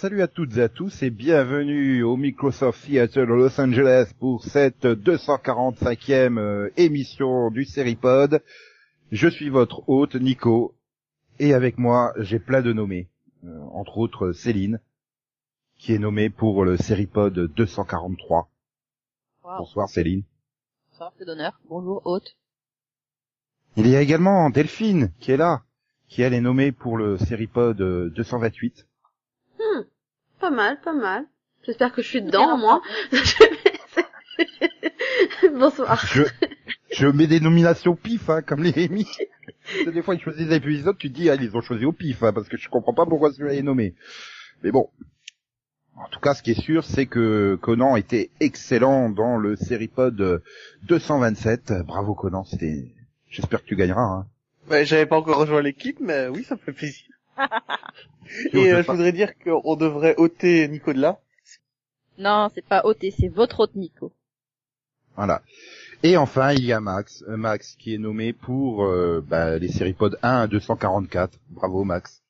salut à toutes et à tous et bienvenue au Microsoft Theater de Los Angeles pour cette 245e euh, émission du Seripod. Je suis votre hôte Nico et avec moi j'ai plein de nommés, euh, entre autres Céline qui est nommée pour le Seripod 243. Wow. Bonsoir Céline. Bonsoir, c'est d'honneur. Bonjour, hôte. Il y a également Delphine qui est là, qui elle est nommée pour le Seripod euh, 228. Pas mal, pas mal. J'espère que je suis dedans, au moins. Bonsoir. Je, je mets des nominations pif, hein, comme les Rémi. Des fois, ils choisissent des épisodes, tu te dis, ah, ils ont choisi au pif, hein, parce que je comprends pas pourquoi celui-là est nommé. Mais bon. En tout cas, ce qui est sûr, c'est que Conan était excellent dans le Seripod 227. Bravo Conan, c'était, j'espère que tu gagneras, hein. Ouais, j'avais pas encore rejoint l'équipe, mais oui, ça me fait plaisir. Je Et euh, je voudrais dire qu'on devrait ôter Nico de là. Non, c'est pas hôte, c'est votre hôte Nico. Voilà. Et enfin, il y a Max, euh, Max qui est nommé pour euh, bah, les Seripods 1 à 244. Bravo Max.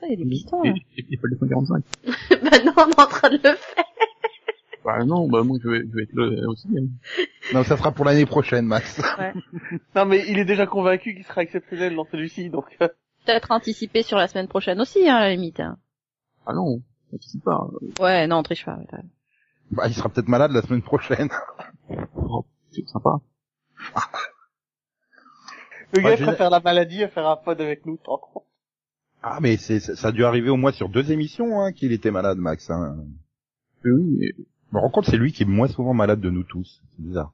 Ça, il y a des pistons, Et, hein. et, et pas le 145. bah non, on est en train de le faire. Bah non, bah moi je vais, je vais être là aussi. hein. Non, ça sera pour l'année prochaine, Max. Non, mais il est déjà convaincu qu'il sera exceptionnel dans celui-ci, donc euh, Peut-être anticiper sur la semaine prochaine aussi, hein, à la limite. hein. Ah non, ça pas. Ouais, non, on triche pas. raison. Bah, il sera peut-être malade la semaine prochaine. Oh, c'est sympa. le gars Ouais, préfère la maladie à faire un pod avec nous, tant compte. Ah, mais c'est, ça a dû arriver au moins sur deux émissions hein, qu'il était malade, Max. Hein. Mais oui, mais, Je me rends compte, c'est lui qui est moins souvent malade de nous tous. C'est bizarre.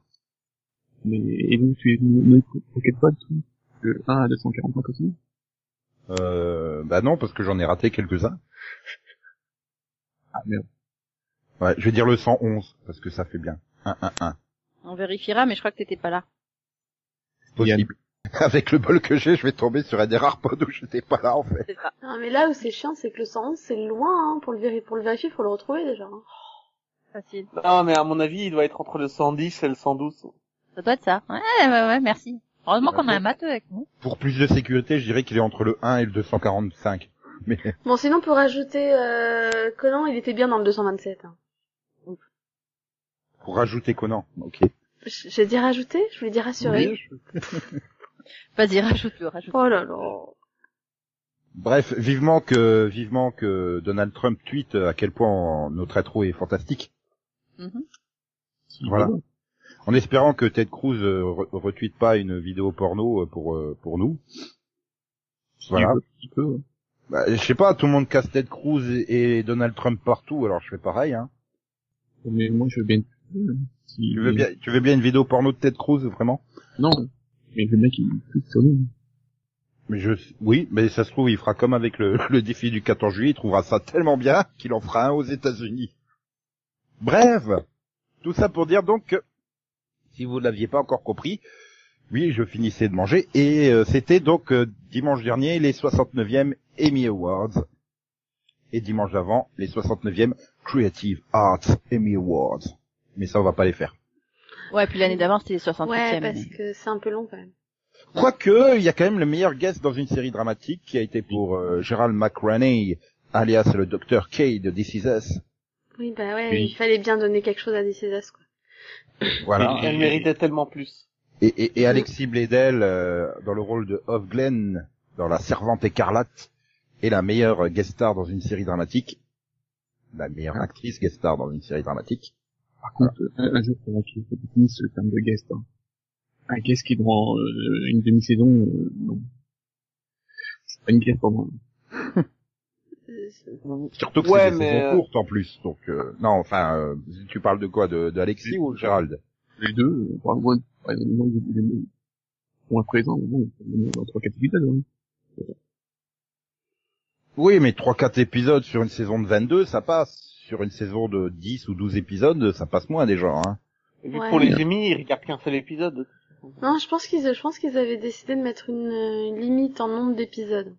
mais et nous tu es quel pod toi Le 1 à 245 aussi Euh, bah non, parce que j'en ai raté quelques-uns. Ah merde. Ouais, je vais dire le 111, parce que ça fait bien. 1, 1, 1. On vérifiera, mais je crois que t'étais pas là. Possible. Avec le bol que j'ai, je vais tomber sur un des rares pods où j'étais pas là, en fait. C'est ça. Non, mais là où c'est chiant, c'est que le 111, c'est loin, hein. Pour le, véri- pour le vérifier, faut le retrouver déjà. hein. Facile. Non, mais à mon avis, il doit être entre le 110 et le 112. Ça doit être ça. Ouais, ouais, ouais, merci. Heureusement qu'on a un matheux avec nous. Pour plus de sécurité, je dirais qu'il est entre le 1 et le 245. Mais Bon, sinon, pour ajouter, euh, Conan, il était bien dans le 227. Hein. pour rajouter Conan, ok. J'ai dit rajouter? Je voulais dire rassurer. Vas-y, rajoute-le, rajoute Oh là là. Bref, vivement que vivement que Donald Trump tweete à quel point notre intro est fantastique. Mhm. Voilà. En espérant que Ted Cruz euh, re- retweete pas une vidéo porno euh, pour euh, pour nous. Voilà. Il peut, ouais. Bah, je sais pas, tout le monde casse Ted Cruz et, et Donald Trump partout, alors je fais pareil. Hein. Mais moi je veux bien. Si- Tu veux bien, tu veux bien une vidéo porno de Ted Cruz, vraiment? Non. Mais le mec il tweet sur nous. Mais je, oui, mais ça se trouve, il fera comme avec le, le défi du 14 juillet, il trouvera ça tellement bien qu'il en fera un aux États-Unis. Bref, tout ça pour dire donc que, si vous ne l'aviez pas encore compris, oui, je finissais de manger, et euh, c'était donc euh, dimanche dernier les 69e Emmy Awards, et dimanche d'avant les 69e Creative Arts Emmy Awards. Mais ça, on va pas les faire. Ouais, puis l'année d'avant, c'était les 68e. Ouais, parce mais- que c'est un peu long quand même. Quoique, il y a quand même le meilleur guest dans une série dramatique qui a été pour euh, Gerald McRaney, alias le Dr. K de This Is Us. Oui, bah ouais, Oui. il fallait bien donner quelque chose à DCS, quoi. Voilà. Elle méritait tellement plus. Et, et, et Alexis Bledel euh, dans le rôle de Hoff Glenn dans La Servante écarlate est la meilleure guest star dans une série dramatique. La meilleure actrice guest star dans une série dramatique. Par contre, un, un jour faudra qu'il faut définisse le terme de guest. Hein. Un guest qui durant euh, une demi-saison, euh, non. C'est pas une guest pour moi. Surtout que Ouais, c'est des mais, saisons euh, courtes en plus. Donc euh, non, enfin, euh, tu parles de quoi De, de Alexis ou de Gérald? Les deux, euh, par moi, par exemple, moi, ils- ils- ils- pour un présent, bon, dans trois quatre épisodes. Hein. Oui, mais 3-4 épisodes sur une saison de 22, ça passe. Sur une saison de 10 ou 12 épisodes, ça passe moins déjà. Hein. Vu que Ouais. pour les Emmy, ils regardent qu'un seul épisode. Non, je pense qu'ils, je pense qu'ils avaient décidé de mettre une, euh, une limite en nombre d'épisodes.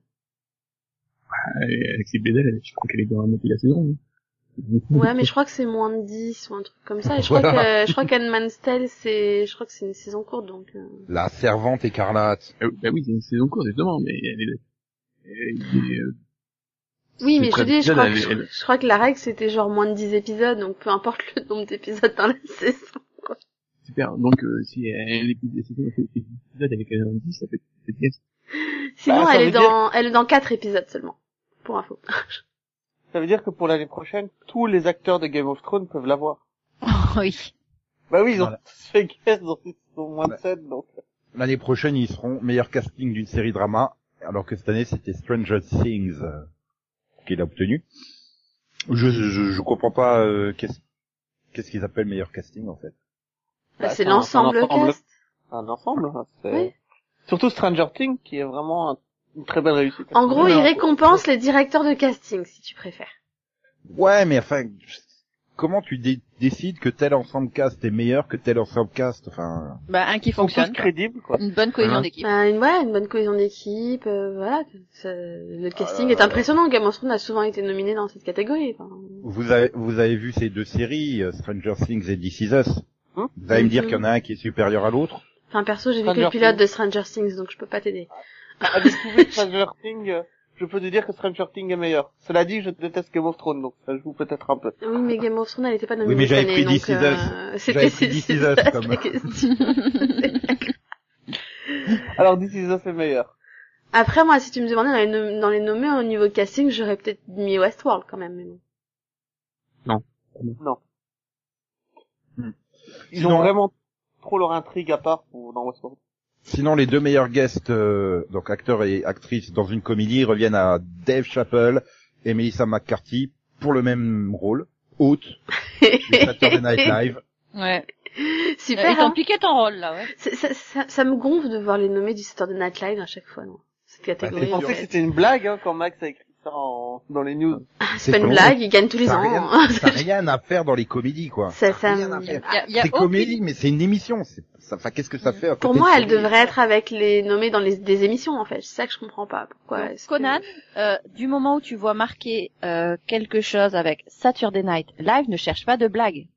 Alexis Bledel, je crois qu'elle est dans la moitié de la saison. hein. Ouais, mais je crois que c'est moins de 10 ou un truc comme ça. Et je crois Voilà. que, je crois qu'Handman's Tale, c'est, je crois que c'est une saison courte, donc, euh, La servante écarlate. Oui, bah oui, c'est une saison courte, justement, mais elle est, elle est- euh, Oui, mais je dis, je crois, elle- que, elle- je crois que la règle c'était genre moins de 10 épisodes, donc peu importe le nombre d'épisodes dans la saison. Super. Donc, euh, si elle l'épisode si elle fait l'épisode avec un 10, ça fait c'est bien. Sinon, Bah, elle est dans, elle est dans 4 épisodes seulement. Pour info. Ça veut dire que pour l'année prochaine, tous les acteurs de Game of Thrones peuvent l'avoir. oui. Bah oui, ils ont Voilà. tous fait guest dans ils sont moins de Ouais. 7, donc. L'année prochaine, ils seront meilleur casting d'une série drama, alors que cette année, c'était Stranger Things euh, qu'il a obtenu. Je, je, je comprends pas euh, qu'est-ce qu'est-ce qu'ils appellent meilleur casting en fait. Bah, c'est c'est un- l'ensemble c'est un ensemble. cast. Un ensemble, hein, c'est... Oui. Surtout Stranger Things, qui est vraiment un- une très belle réussite. En gros, il en- récompense les directeurs de casting, si tu préfères. Ouais, mais enfin, comment tu dé- décides que tel ensemble cast est meilleur que tel ensemble cast Enfin, Bah, un qui fonctionne. crédibles, quoi. Une bonne cohésion Hein. d'équipe. Bah, une, ouais, une bonne cohésion d'équipe, euh, voilà. le casting là est impressionnant. Game of Thrones a souvent été nominé dans cette catégorie. enfin. vous avez vous avez vu ces deux séries, euh, Stranger Things et This Is Us? Hein? Vous allez me dire Mhm. qu'il y en a un qui est supérieur à l'autre? Enfin, perso, j'ai vu que le pilote Things. de Stranger Things, donc je peux pas t'aider. À découvrir Stranger Things, je peux te dire que Stranger Things est meilleur. Cela dit, je déteste Game of Thrones, donc ça joue peut-être un peu. Oui, mais Game of Thrones, elle était pas nominée mais j'avais pris donc, euh, c'était J'avais pris This Is Us c'était comme- la question. Alors, This Is Us est meilleur. Après, moi, si tu me demandais dans les, nom- dans les nommés au niveau casting, j'aurais peut-être mis Westworld quand même. Mais bon. Non. Hmm. Ils Sinon- ont vraiment trop leur intrigue à part pour, dans Westworld. Sinon, les deux meilleurs guests, euh, donc acteurs et actrices dans une comédie, reviennent à Dave Chappelle et Melissa McCarthy pour le même rôle, hôte du Saturday Night Live. Ouais. Super. Ils t'ont hein piqué ton rôle, là, ouais. Ça, ça, ça me gonfle de voir les nommés du Saturday Night Live à chaque fois, non? Cette catégorie, en Je pensais que c'était une blague, hein, quand Max a écrit en, dans les news. Ah, C'est pas une blague, ils gagnent tous les ans. rien, ça a rien à faire dans les comédies, quoi. Ça, ça rien à faire. C'est aucune- comédie, mais c'est une émission. C'est, ça, enfin, qu'est-ce que ça fait à Pour moi, elle devrait être avec les nommés dans les des émissions, en fait. C'est ça que je comprends pas. Pourquoi Donc, est-ce que- Conan, euh, du moment où tu vois marquer euh, quelque chose avec Saturday Night Live, ne cherche pas de blague.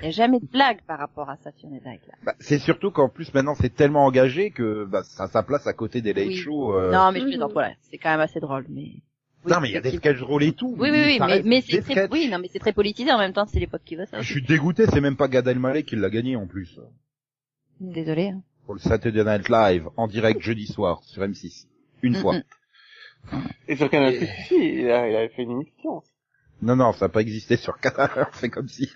Il n'y a jamais de blague par rapport à Saturday Night Live. Bah, c'est surtout qu'en plus maintenant c'est tellement engagé que bah, ça a sa place à côté des late Oui. shows. euh. Non, mais je Mhm. plaisante, voilà, c'est quand même assez drôle, mais... Oui, Non, mais il y a des effectivement. sketch rolls et tout. Oui, oui, oui, mais, c'est très, sketchs. oui, non, mais c'est très politisé en même temps, c'est l'époque qui veut ça. Je suis dégoûté, c'est même pas Gad Elmaleh qui l'a gagné en plus. Désolé. hein. Pour le Saturday Night Live, en direct jeudi soir, sur M6. Une Mm, fois. mm. Et sur Canal Plus, si, il, a- il avait fait une émission. Non, non, ça n'a pas existé sur Canal, c'est comme si.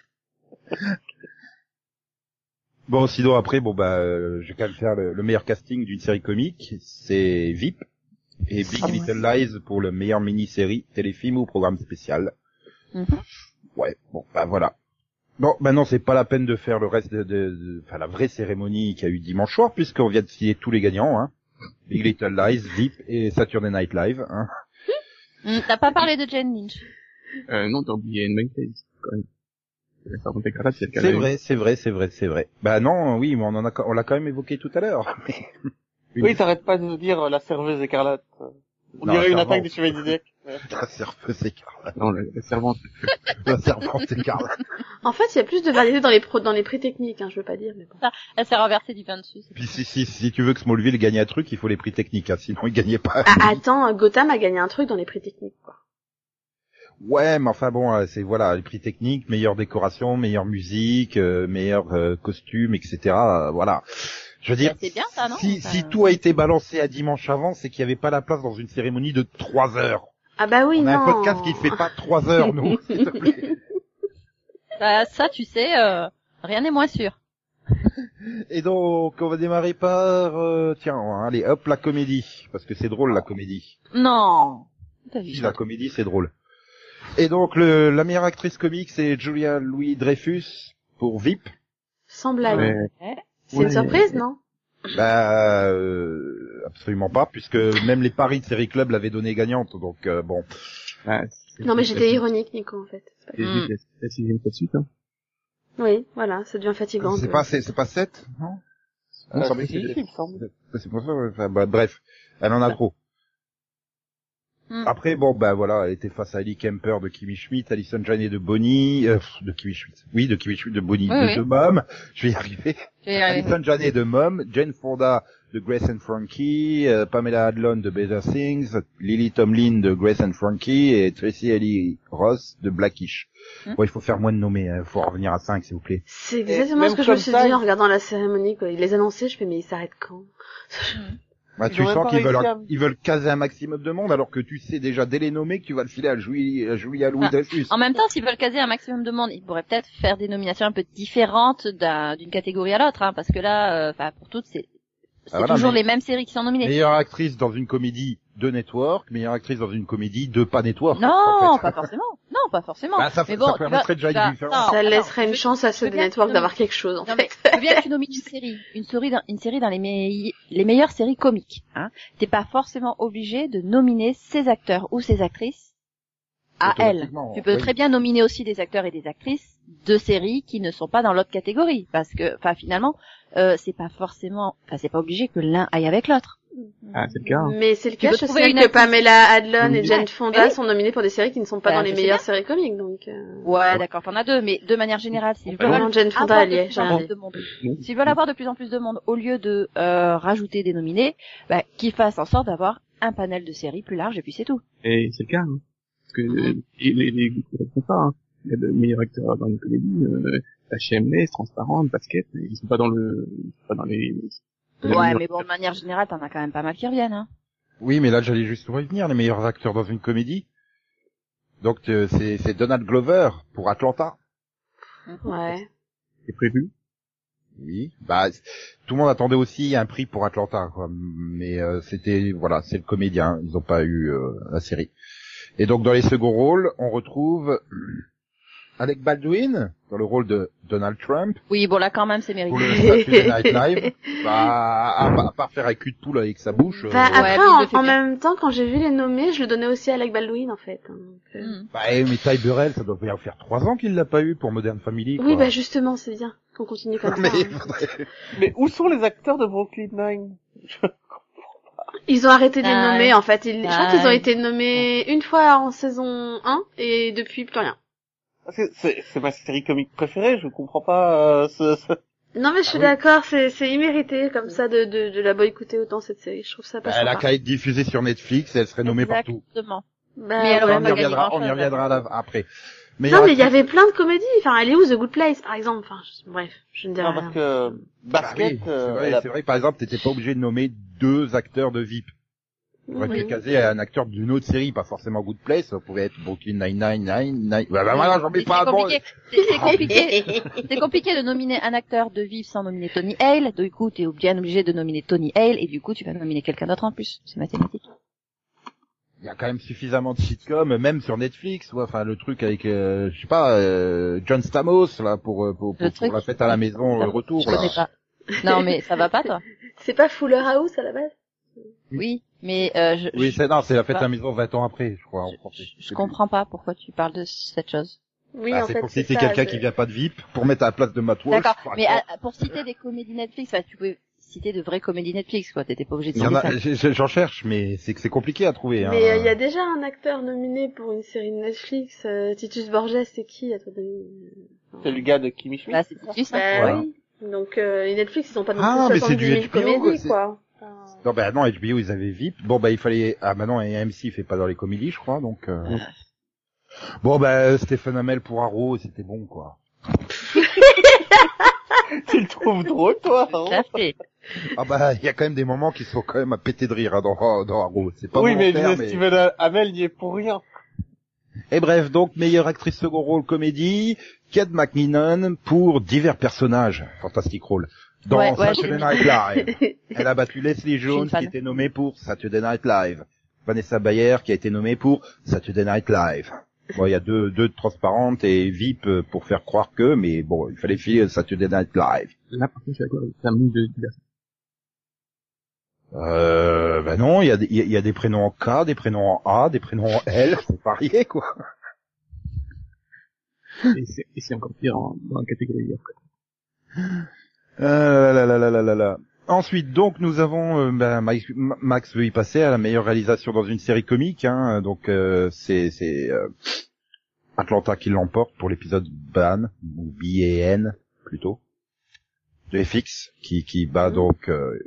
bon, sinon après, bon bah, euh, je vais quand même faire le, le meilleur casting d'une série comique, c'est VIP et Big Ah ouais. Little Lies pour le meilleur mini-série, téléfilm ou programme spécial. Mhm. Ouais, bon, bah voilà. Bon, maintenant c'est pas la peine de faire le reste de, de, de- enfin la vraie cérémonie qu'il y a eu dimanche soir, puisqu'on vient de filer tous les gagnants, hein. Big Little Lies, VIP et Saturday Night Live, hein. Mm, T'as pas parlé de Jane Lynch. Euh, non, t'as oublié une case, quand même. C'est vrai, c'est vrai, c'est vrai, c'est vrai. Bah non, oui, mais on en a, on l'a quand même évoqué tout à l'heure. Une- Oui, t'arrêtes pas de dire euh, la serveuse écarlate. euh. On Non, dirait une servante. attaque des chevaliers du. Ouais. La serveuse écarlate. Non, la, la servante. La servante écarlate. En fait, il y a plus de variété dans les pro dans les prix techniques, hein, je veux pas dire, mais bon. Elle s'est renversée du pain dessus. Puis si, si, si tu veux que Smallville gagne un truc, il faut les prix techniques, hein, sinon il gagnait pas. Ah, attends, Gotham a gagné un truc dans les prix techniques, quoi. Ouais, mais enfin bon, euh, c'est voilà, les prix techniques, meilleure décoration, meilleure musique, euh, meilleur euh, costume, etc. euh, voilà. Je veux dire, Bah, c'est bien, ça, non si, Enfin, si tout a été balancé à dimanche avant, c'est qu'il n'y avait pas la place dans une cérémonie de trois heures. Ah bah oui, On a non. un podcast qui ne fait pas trois heures, nous, s'il te plaît. Bah, ça, tu sais, euh, rien n'est moins sûr. Et donc, on va démarrer par, euh, tiens, allez, hop, la comédie, parce que c'est drôle la comédie. Non. Si, la comédie, c'est drôle. Et donc, le, la meilleure actrice comique, c'est Julia Louis Dreyfus pour VIP. Sans blague. Ouais. C'est une surprise, non? Bah, euh, absolument pas, puisque même les paris de série club l'avaient donnée gagnante, donc euh, bon. Ah, c'est- Non, mais c'est- j'étais c'est- ironique, Nico, en fait. C'est C'est. Mm. la, la sixième fois de suite, hein. Oui, voilà, ça devient fatigant. C'est pas, c'est c'est pas 7, non? Me Euh, si, il me semble. C'est pour ça, ouais, enfin, bah, bref, elle en a trop. Hmm. Après, bon, bah voilà, elle était face à Ellie Kemper de Kimmy Schmidt, Alison Janney de Bonnie, euh, de Kimmy Schmidt, oui, de Kimmy Schmidt de Bonnie, Oui, de, oui. de Mom, je vais y arriver. Alison Janney de Mom, Jane Fonda de Grace and Frankie, euh, Pamela Adlon de Better Things, Lily Tomlin de Grace and Frankie et Tracy Ellie Ross de Blackish. Hmm. Bon, il faut faire moins de nommés, il faut en revenir à 5 s'il vous plaît. C'est exactement ce que je me suis ça, dit en regardant la cérémonie, quoi. Ils les annonçaient, je fais, mais ils s'arrêtent quand? Bah, Ils tu sens qu'ils veulent, à- ils veulent caser un maximum de monde alors que tu sais déjà dès les nommer que tu vas le filer à Julie, à Julia Louis Dreyfus. En même temps, s'ils veulent caser un maximum de monde, ils pourraient peut-être faire des nominations un peu différentes d'un- d'une catégorie à l'autre, hein, parce que là, euh, pour toutes, c'est c'est Ah, voilà, toujours les mêmes séries qui sont nominées. Meilleure actrice dans une comédie de network, meilleure actrice dans une comédie de pas network. Non, en fait. pas forcément. Non, pas forcément. Bah, ça- mais ça bon, tu permettrait vas- déjà tu vas- une différence. non, ça laisserait une chance à veux de Network d'avoir quelque chose, en Non, mais fait. je veux bien que tu nomines une série, une série, dans- une série dans les, meille- les meilleures séries comiques. Hein. T'es pas forcément obligé de nominer ces acteurs ou ces actrices à elles. Automatiquement, Tu peux oui. très bien nominer aussi des acteurs et des actrices de séries qui ne sont pas dans l'autre catégorie, parce que, enfin, finalement, euh, c'est pas forcément, enfin, c'est pas obligé que l'un aille avec l'autre. Ah, c'est le cas. hein. Mais c'est le cas, je sais que Pamela Adlon et Oui. Jane Mais Fonda oui. sont nominées pour des séries qui ne sont pas Bah, dans les meilleures bien. séries comiques, donc, euh... Ouais, d'accord, t'en as deux, mais de manière générale, s'ils veulent non, Jane Fonda, avoir elle de est, de s'ils veulent avoir de plus en plus de monde, au lieu de euh, rajouter des nominés, bah, qu'ils fassent en sorte d'avoir un panel de séries plus large et puis c'est tout. Et c'est le cas. Hein. Parce que euh, et les, les groupes ne font pas. Hein. Il y a le meilleur acteur dans une comédie, euh, la Shameless, Transparente, Basket, ils sont pas dans le, ils sont pas dans les. Ouais, mais bon, de manière générale, t'en as quand même pas mal qui reviennent. Hein. Oui, mais là j'allais juste revenir, les meilleurs acteurs dans une comédie. Donc euh, c'est c'est Donald Glover pour Atlanta. Ouais. C'est prévu? Oui. Bah tout le monde attendait aussi un prix pour Atlanta, quoi. Mais euh, c'était voilà, c'est le comédien. Ils n'ont pas eu euh, la série. Et donc dans les seconds rôles, on retrouve Alec Baldwin dans le rôle de Donald Trump Oui, bon là quand même, c'est pour mérité. le Saturday Night Live. Bah à, à part faire un cul de poule avec sa bouche. Bah, euh, après, en, même temps, quand j'ai vu les nommés, je le donnais aussi à Alec Baldwin, en fait. donc, euh. Hmm. Bah, eh, mais Ty Burrell, ça doit bien faire trois ans qu'il l'a pas eu pour Modern Family. Oui, bah justement, c'est bien qu'on continue comme mais ça. hein. faudrait- Mais où sont les acteurs de Brooklyn Nine? Ils ont arrêté de les Ah, nommer, en fait. Ils, je crois Ah, qu'ils ont ouais. été nommés une fois en saison 1 et depuis plus rien. C'est c'est ma série comique préférée, je comprends pas euh, ce, ce- Non, mais je suis Ah oui. d'accord, c'est, c'est immérité comme ça de, de, de la boycotter autant cette série. Je trouve ça pas Bah, elle a qu'à être diffusée sur Netflix, elle serait nommée partout. Exactement. Bah, Mais aurait on y reviendra, on y reviendra là. après. Non, Meilleure mais il y avait plein de comédies. Enfin, elle est où The Good Place, par exemple? Enfin, je- bref, je ne dirai Non, rien. parce que Bah Basket, oui, c'est euh, vrai, a- vrai, par exemple, t'étais pas obligé de nommer deux acteurs de VIP. Pu Oui. caser un acteur d'une autre série, pas forcément Good Place, ça pouvait être Brooklyn Nine-Nine, Nine, Nine, bah, bah, voilà, j'en mets C'est pas. C'est c'est compliqué. C'est compliqué de nominer un acteur de vivre sans nominer Tony Hale. Du coup, t'es bien obligé de nominer Tony Hale et du coup, tu vas nominer quelqu'un d'autre en plus. C'est mathématique. Il y a quand même suffisamment de sitcoms, même sur Netflix, ouais, enfin, le truc avec, euh, je sais pas, euh, John Stamos, là, pour, euh, pour, pour, pour truc- la fête à la maison, le retour, Je là. connais pas. Non, mais ça va pas, toi C'est pas Fuller House à la base? Oui, mais euh, je, Oui, je, c'est, non, c'est la fête à Bah. la maison 20 ans après, je crois, je, je comprends pas pourquoi tu parles de cette chose. Oui, Bah, en c'est fait, pour citer quelqu'un qui vient pas de VIP, pour mettre à la place de Matt Walsh. D'accord, mais à- pour citer des comédies Netflix, bah, tu pouvais citer de vraies comédies Netflix, quoi. T'étais pas obligé de Il y en citer a, ça. j'en cherche, mais c'est que c'est compliqué à trouver. hein. Mais euh, il y a déjà un acteur nominé pour une série de Netflix. euh, Titus Borges, c'est qui c'est le gars de Kimi Schmidt. Bah, c'est Titus, hein. Bah Voilà. oui. Donc euh, Netflix, ils ont pas non Ah, plus mais c'est 70 du 000 HBO, comédies, c'est- quoi. Enfin, Non, bah non, HBO, ils avaient VIP. Bon, bah il fallait... Ah, bah non, AMC, il fait pas dans les comédies, je crois, donc... euh, Mm. Bon, bah Stephen Amell pour Arrow, c'était bon, quoi. tu le trouves drôle, toi hein Tout à fait. Ah bah, il y a quand même des moments qui sont quand même à péter de rire hein, dans, dans Arrow. C'est pas Oui, mais, volontaire, mais Steven Amell n'y est pour rien. Et bref, donc, meilleure actrice second rôle comédie, Kate McKinnon pour divers personnages. Fantastic Role. Dans Ouais, ouais, Saturday Night Live. Elle a battu Leslie Jones, qui était nommée pour Saturday Night Live. Vanessa Bayer, qui a été nommée pour Saturday Night Live. Bon, il y a deux, deux transparentes et VIP pour faire croire que, mais bon, il fallait filer Saturday Night Live. Là, par contre, je suis d'accord, c'est un manque de diversité. Euh, ben non, il y a, des- il y a- il y a des prénoms en K, des prénoms en A, des prénoms en L, c'est varié, quoi. Et c'est, et c'est encore pire en, dans la catégorie après. Euh, là, là, là, là, là, là. Ensuite, donc, nous avons, euh, ben, Ma- Max veut y passer à la meilleure réalisation dans une série comique, hein, donc euh, c'est c'est euh, Atlanta qui l'emporte pour l'épisode Ban ou B.A.N. plutôt de FX qui qui bat donc euh,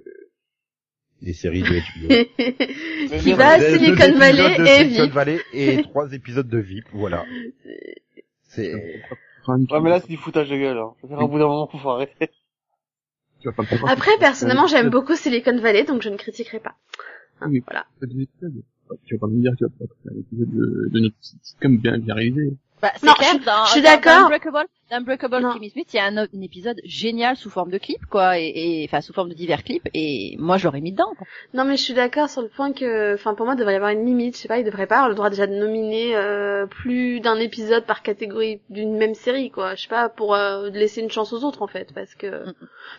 des séries de HBO. qui deux Silicon Valley et Silicon VIP. Valley et trois épisodes de VIP, voilà. C'est Ouais, mais là, c'est du foutage de gueule, hein. Dire, au bout d'un moment, faut arrêter. Tu Après, que- personnellement, j'aime que- beaucoup Silicon Valley, donc je ne critiquerai pas. Hein, Oui. Voilà. que. Tu vas pas me dire, tu vas pas faire un épisode de, de notre sitcom bien, bien réalisé. Bah, c'est Non, clair, je- dans, je suis d'accord. Dans Unbreakable. Kimmy Smith, il y a un, épisode génial sous forme de clip, quoi, et, et, enfin, sous forme de divers clips, et moi, je l'aurais mis dedans, quoi. Non, mais je suis d'accord sur le point que, enfin, pour moi, il devrait y avoir une limite. Je sais pas, il devrait pas avoir le droit déjà de nominer euh, plus d'un épisode par catégorie d'une même série, quoi. Je sais pas, pour euh, laisser une chance aux autres, en fait, parce que.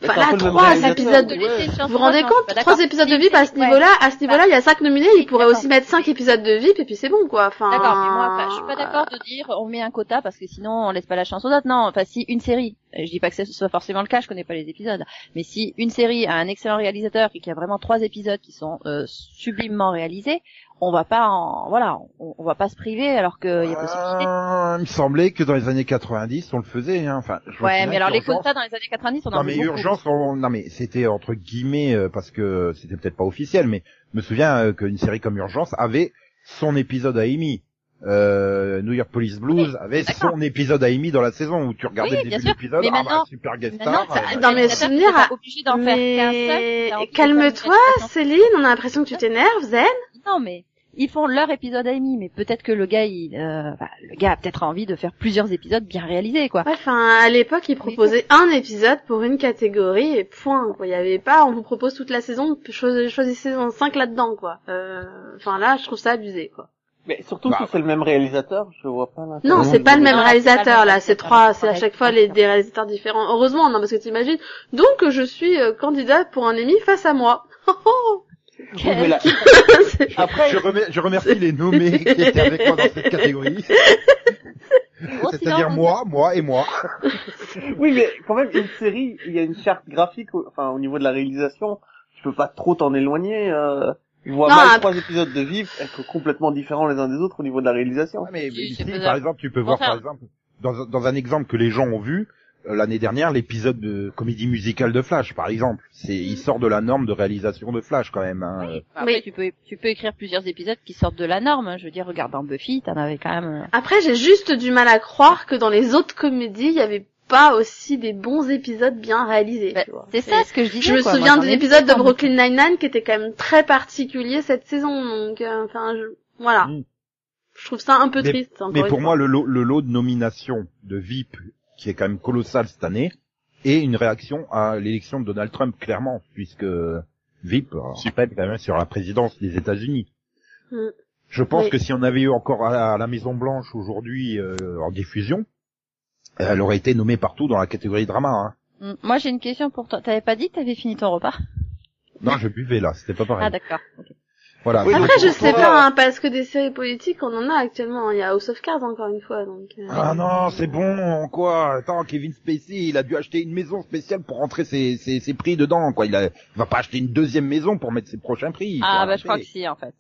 Mais Enfin, c'est un là, trois épisodes de. laisser une chance Vous vous rendez compte Trois épisodes de VIP à ce niveau-là, à ce niveau-là, il y a cinq nominés, Si, il pourrait d'accord. aussi mettre cinq épisodes de VIP et puis c'est bon, quoi. Enfin. D'accord, mais moi, enfin, je suis pas d'accord de dire on met un quota parce que sinon on laisse pas la chance aux autres. Non, enfin si une série, euh, je dis pas que ce soit forcément le cas, je connais pas les épisodes, mais si une série a un excellent réalisateur et qu'il y a vraiment trois épisodes qui sont euh, sublimement réalisés, on va pas en, voilà, on, on va pas se priver alors qu'il y a possibilité. Ah, il me semblait que dans les années 90, on le faisait. Hein. Enfin, je Ouais, mais alors les quotas dans les années 90, on en Non mais urgence, on- non mais c'était entre guillemets euh, parce que c'était peut-être pas officiel, mais je me souviens euh, qu'une série comme Urgence avait son épisode à Amy. Euh, New York Police Blues avait son épisode à Amy dans la saison où tu regardais Oui, le début de l'épisode, Mais ah bah maintenant- super guest star. euh, dans mes souvenirs, obligé d'en faire qu'un seul. Mais calme-toi, Céline, on a l'impression que tu t'énerves, Zen. Non, mais ils font leur épisode à Amy, mais peut-être que le gars, il, euh, bah, le gars a peut-être envie de faire plusieurs épisodes bien réalisés, quoi. Ouais, enfin, à l'époque, ils proposaient un épisode pour une catégorie et point, quoi. Il y avait pas, on vous propose toute la saison, cho- choisissez en 5 là-dedans, quoi. Euh, Enfin, là, je trouve ça abusé, quoi. Mais surtout, Bah, si c'est le même réalisateur, je vois pas l'intérêt. Non, c'est pas le même réalisateur, là. C'est trois, c'est à chaque fois les, des réalisateurs différents. Heureusement, non, parce que t'imagines. Donc, je suis euh, candidate pour un Emmy face à moi. Mais là- C'est- Après, je, je remercie les nommés qui étaient avec moi dans cette catégorie. Oh, C'est-à-dire moi, moi et moi. oui, mais quand même, une série, il y a une charte graphique, au- enfin, au niveau de la réalisation, tu peux pas trop t'en éloigner, euh, je vois Non, mal après- trois épisodes de VIP être complètement différents les uns des autres au niveau de la réalisation. Ouais, mais, ici, par exemple, tu peux voir, par exemple, dans, un- dans un exemple que les gens ont vu, euh, l'année dernière, l'épisode de comédie musicale de Flash, par exemple. C'est, il sort de la norme de réalisation de Flash, quand même. Hein. Oui. Après, Oui. tu peux, tu peux écrire plusieurs épisodes qui sortent de la norme. hein. Je veux dire, regarde dans Buffy, t'en avais quand même. euh, Après, j'ai juste du mal à croire que dans les autres comédies, il y avait pas aussi des bons épisodes bien réalisés. Bah. C'est ça ce que je disais. Je me quoi. souviens Moi, de j'en ai l'épisode vu de. Brooklyn Nine-Nine qui était quand même très particulier cette saison, donc euh, enfin, je... voilà. Mm. Je trouve ça un peu Mais- triste. Mais pour fois. moi, le lot, le lot de nomination de VIP, qui est quand même colossal cette année, est une réaction à l'élection de Donald Trump, clairement, puisque VIP, on se rappelle quand même sur la présidence des États-Unis. Mm. Je pense Oui. que si on avait eu encore à, à la Maison Blanche aujourd'hui euh, en diffusion, elle aurait été nommée partout dans la catégorie drama. Hein. Mm. Moi, j'ai une question pour toi. T'avais pas dit que t'avais fini ton repas Non, je buvais là, c'était pas pareil. Ah, d'accord. Voilà. Oui, Après, je sais toi, pas, hein, parce que des séries politiques, on en a actuellement. Il y a House of Cards encore une fois, donc. euh, Ah non, c'est bon, quoi? Attends, Kevin Spacey, il a dû acheter une maison spéciale pour rentrer ses, ses, ses prix dedans, quoi. Il, a, il va pas acheter une deuxième maison pour mettre ses prochains prix. Ah, bah, je crois que si, en fait.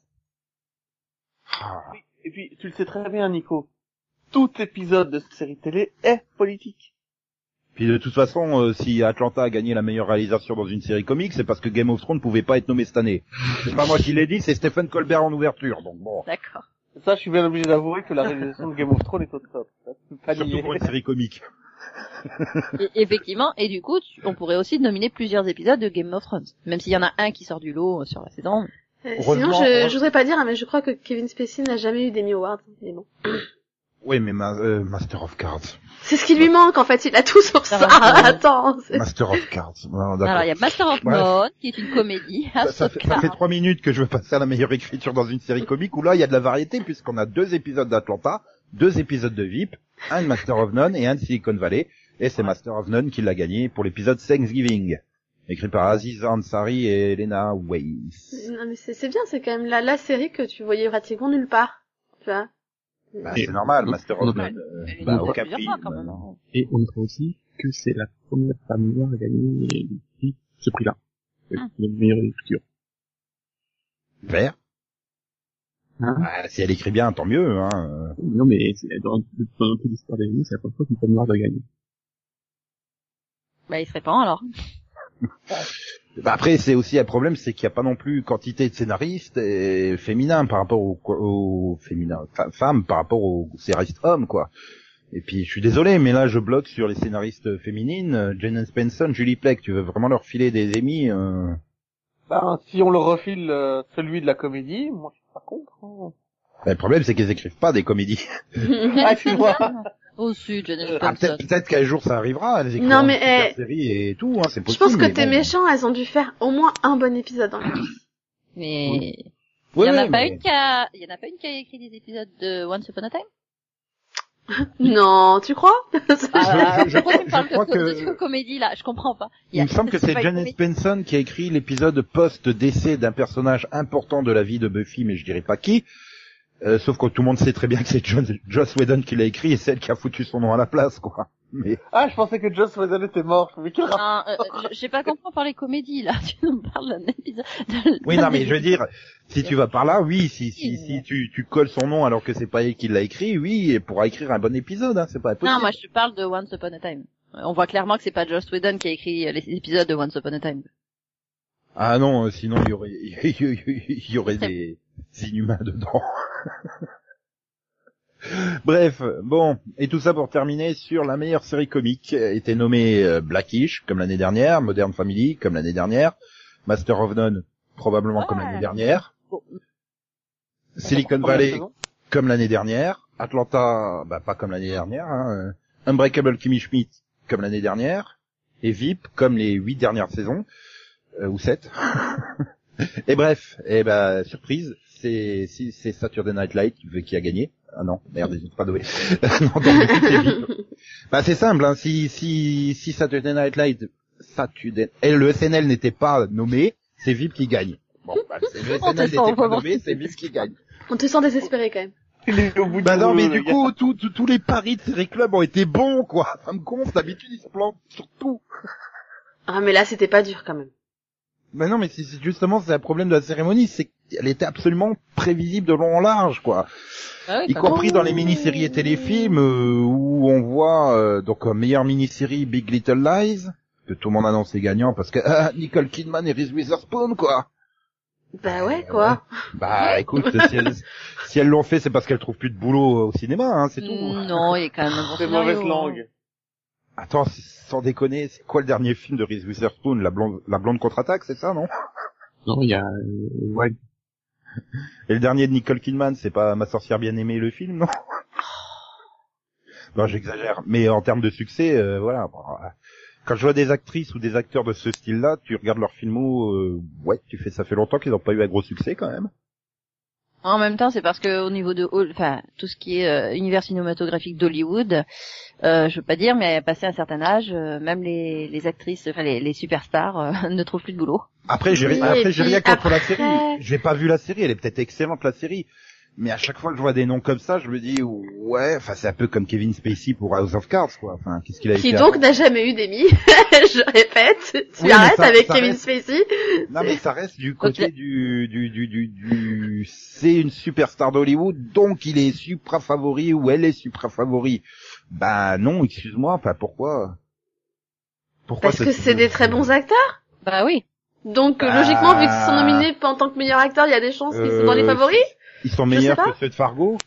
Ah. Et puis, tu le sais très bien, Nico. Tout épisode de cette série télé est politique. Puis de toute façon, euh, si Atlanta a gagné la meilleure réalisation dans une série comique, c'est parce que Game of Thrones ne pouvait pas être nommé cette année. C'est pas moi qui l'ai dit, c'est Stephen Colbert en ouverture. Donc bon, D'accord. Ça, je suis bien obligé d'avouer que la réalisation de Game of Thrones est au top. Pas surtout pour une série comique. Et, effectivement, et du coup, tu- on pourrait aussi nominer plusieurs épisodes de Game of Thrones. Même s'il y en a un qui sort du lot euh, sur la saison. euh, Sinon, je, je voudrais pas dire, hein, mais je crois que Kevin Spacey n'a jamais eu d'Emmy Awards. Mais bon. Oui, mais ma- euh, Master of Cards. C'est ce qui lui manque, en fait. Il a tout sur ça. Attends. Master of Cards. Non, d'accord. Alors, il y a Master of Ouais. None, qui est une comédie. Ça, fait, ça fait Cards. trois minutes que je veux passer à la meilleure écriture dans une série comique où là il y a de la variété puisqu'on a deux épisodes d'Atlanta, deux épisodes de VIP, un de Master of None et un de Silicon Valley. Et c'est Master of None qui l'a gagné pour l'épisode Thanksgiving. Écrit par Aziz Ansari et Elena Weiss. Non, mais c'est c'est bien, c'est quand même la, la série que tu voyais pratiquement nulle part. Tu vois. Bah, c'est normal, Master of. None. euh, bah, au Capri, bah. Et on notera aussi que c'est la première femme noire à gagner ce prix-là. Ah. le meilleur écriture. Vert. Hein Bah, si elle écrit bien, tant mieux. Hein. non, mais c'est- dans, dans toute l'histoire des c'est la première fois qu'une femme noire doit gagner. Bah, il serait pas alors. Bah après, c'est aussi un problème, c'est qu'il n'y a pas non plus quantité de scénaristes et féminins par rapport aux, aux féminins, femmes par rapport aux scénaristes hommes, quoi. Et puis, je suis désolé, mais là, je bloque sur les scénaristes féminines. Jane Spencer, Julie Plec, tu veux vraiment leur filer des émis euh... Ben, si on leur refile euh, celui de la comédie, moi je suis pas contre. hein. bah, Le problème, c'est qu'ils écrivent pas des comédies. Ah, excuse-moi. Au sud, Jennifer Ah, Thompson. peut-être peut-être qu'un jour, ça arrivera. Elles écrivent Non, mais, super eh, série et tout, hein, c'est Je possible. pense que t'es bon. méchant, elles ont dû faire au moins un bon épisode dans leur vie. Mais il Oui, y en a pas mais- une qui a, il y en a pas une qui a écrit des épisodes de Once Upon a Time? Non, tu crois? Ah, je- je- pourquoi tu me parles je crois de, que- de comédie là Je comprends pas. Il me semble que c'est comédie. Spencer qui a écrit l'épisode post-décès d'un personnage important de la vie de Buffy, mais je dirais pas qui. Euh, sauf que tout le monde sait très bien que c'est John, Joss Whedon qui l'a écrit et celle qui a foutu son nom à la place, quoi. Mais Ah, je pensais que Joss Whedon était mort. Mais quel rapport euh, je- j'ai pas compris par les comédies là. Tu nous parles d'un épisode. oui, non, mais je veux dire, si tu vas par là, oui, si si si tu tu colles son nom alors que c'est pas elle qui l'a écrit, oui, elle pourra écrire un bon épisode, hein, c'est pas impossible. Non, moi je te parle de Once Upon a Time. On voit clairement que c'est pas Joss Whedon qui a écrit euh, les épisodes de Once Upon a Time. Ah non, sinon il y aurait il y aurait des inhumains dedans. Bref, bon, et tout ça pour terminer sur la meilleure série comique, était nommée euh, Blackish, comme l'année dernière, Modern Family, comme l'année dernière, Master of None, probablement comme l'année dernière, Bon. Silicon Valley, comme l'année dernière, Atlanta, bah pas comme l'année dernière, hein, euh, Unbreakable Kimmy Schmidt, comme l'année dernière, et VIP, comme les huit dernières saisons, euh, ou sept. et bref, et ben surprise, c'est si c'est Saturday Night Live qui, qui a gagné. Ah non, merde, ils ont pas donné. non, donc, c'est VIP. Bah c'est simple, hein, si si si Saturday Night Live, Saturday, et le SNL n'était pas nommé, c'est VIP qui gagne. Bon, bah, c'est- le On te SNL sent n'était pas nommé, c'est VIP qui gagne. On te sent désespéré quand même. Il est au bout Bah non, mais du coup, tous les paris de série club ont été bons, quoi. Ça me gonfle, d'habitude ils se plantent sur tout. Ah mais là c'était pas dur quand même. Mais non, mais c'est justement c'est un problème de la cérémonie, c'est qu'elle était absolument prévisible de long en large, quoi. Ah oui, Y compris dans les mini-séries et téléfilms euh, où on voit euh, donc en meilleure mini-série Big Little Lies que tout le monde annonce les gagnants parce que ah, Nicole Kidman et Reese Witherspoon, quoi. Bah ouais quoi. Bah écoute, si elles si elles l'ont fait, c'est parce qu'elles trouvent plus de boulot au cinéma, hein, c'est tout. Mm, Non, il est quand même un bon C'est scénario, mauvaise hein. langue. Attends, sans déconner, c'est quoi le dernier film de Reese Witherspoon, la blonde, la blonde contre-attaque, c'est ça, non? Non, il y a, euh, ouais, Et le dernier de Nicole Kidman, c'est pas Ma sorcière bien aimée le film, non? Non, j'exagère. Mais en termes de succès, euh, voilà. Quand je vois des actrices ou des acteurs de ce style-là, tu regardes leurs filmos, euh, ouais, tu fais ça fait longtemps qu'ils n'ont pas eu un gros succès quand même. En même temps, c'est parce que au niveau de enfin tout ce qui est euh, univers cinématographique d'Hollywood, euh, je veux pas dire, mais passé un certain âge, euh, même les, les actrices, enfin les, les superstars euh, ne trouvent plus de boulot. Après, j'ai Oui, après j'ai rien contre la série. J'ai pas vu la série, elle est peut-être excellente la série. Mais à chaque fois que je vois des noms comme ça, je me dis ouais, enfin c'est un peu comme Kevin Spacey pour House of Cards quoi. Enfin, qu'est-ce qu'il a Qui donc n'a jamais eu d'Emmy. je répète. Tu Oui, arrêtes ça- avec ça Kevin reste- Spacey. Non mais ça reste du côté du du du du, du... c'est une superstar d'Hollywood donc il est supra favori ou elle est supra favori. Bah non, excuse-moi, enfin pourquoi Pourquoi Parce que c'est des très bons acteurs. Bah oui. Donc euh, Ah. logiquement, vu qu'ils sont nominés en tant que meilleur acteur, il y a des chances qu'ils sont dans les Euh, favoris. Ils sont je meilleurs que ceux de Fargo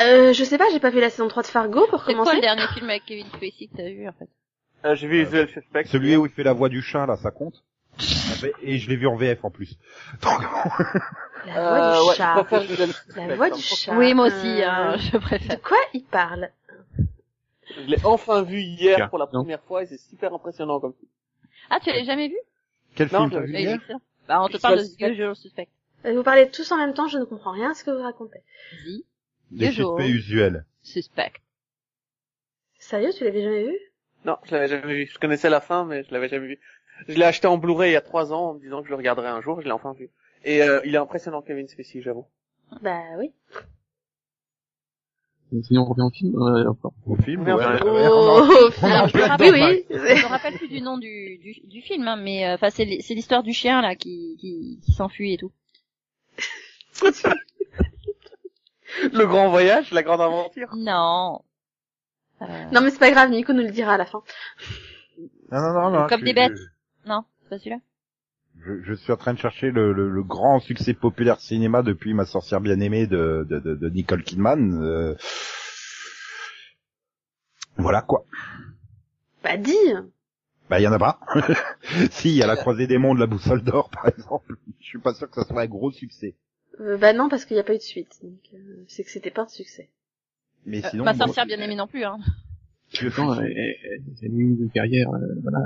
Euh, je sais pas, j'ai pas vu la saison 3 de Fargo pour C'est quoi commencer. le dernier film avec Kevin Spacey que t'as vu en fait Euh, J'ai vu Usual Suspect. Celui où il fait la voix du chat là, ça compte Et je l'ai vu en VF en plus. Donc, La Euh, voix du ouais, je chat. La voix du chat. Oui, moi aussi, Euh, hein, je De préfère. quoi il parle Je l'ai enfin vu hier Tiens, pour la non. première fois et c'est super impressionnant comme film. Ah, tu l'as jamais vu quel Non, film t'as je- vu hier excellent. Bah, on te parle de Suspect. Usual Suspect. Euh, Vous parlez tous en même temps, je ne comprends rien à ce que vous racontez. Vas-y. Des suspects usuels. Suspect. Sérieux, tu l'avais jamais vu? Non, je l'avais jamais vu. Je connaissais la fin, mais je l'avais jamais vu. Je l'ai acheté en Blu-ray il y a trois ans en me disant que je le regarderais un jour. Je l'ai enfin vu. Et euh, il est impressionnant, Kevin Spacey, j'avoue. Bah oui. sinon on revient au film, euh, encore. Au film ouais, ouais, Oh, Alors, en je me plein rappelle, dedans, oui, je oui. me rappelle plus du nom du, du, du film, hein, mais enfin c'est l'hi- c'est l'histoire du chien là qui qui, qui s'enfuit et tout. Le grand voyage, la grande aventure. Non. Euh, Non mais c'est pas grave, Nico nous le dira à la fin. Non, non, non, non. Comme des bêtes. Non, c'est pas celui-là. Je, je suis en train de chercher le, le, le grand succès populaire cinéma depuis Ma sorcière bien aimée de, de, de, de Nicole Kidman. euh, Voilà quoi. Bah dis Bah, il y en a pas. si, il y a La Croisée des Mondes, La Boussole d'Or, par exemple. Je suis pas sûr que ça soit un gros succès. Euh, Bah non, parce qu'il n'y a pas eu de suite. Donc, euh, c'est que c'était pas un succès. Mais Euh, sinon, bon, sorcière bien aimée non plus, hein. Je pense, elle, elle, elle a eu une carrière, euh, voilà,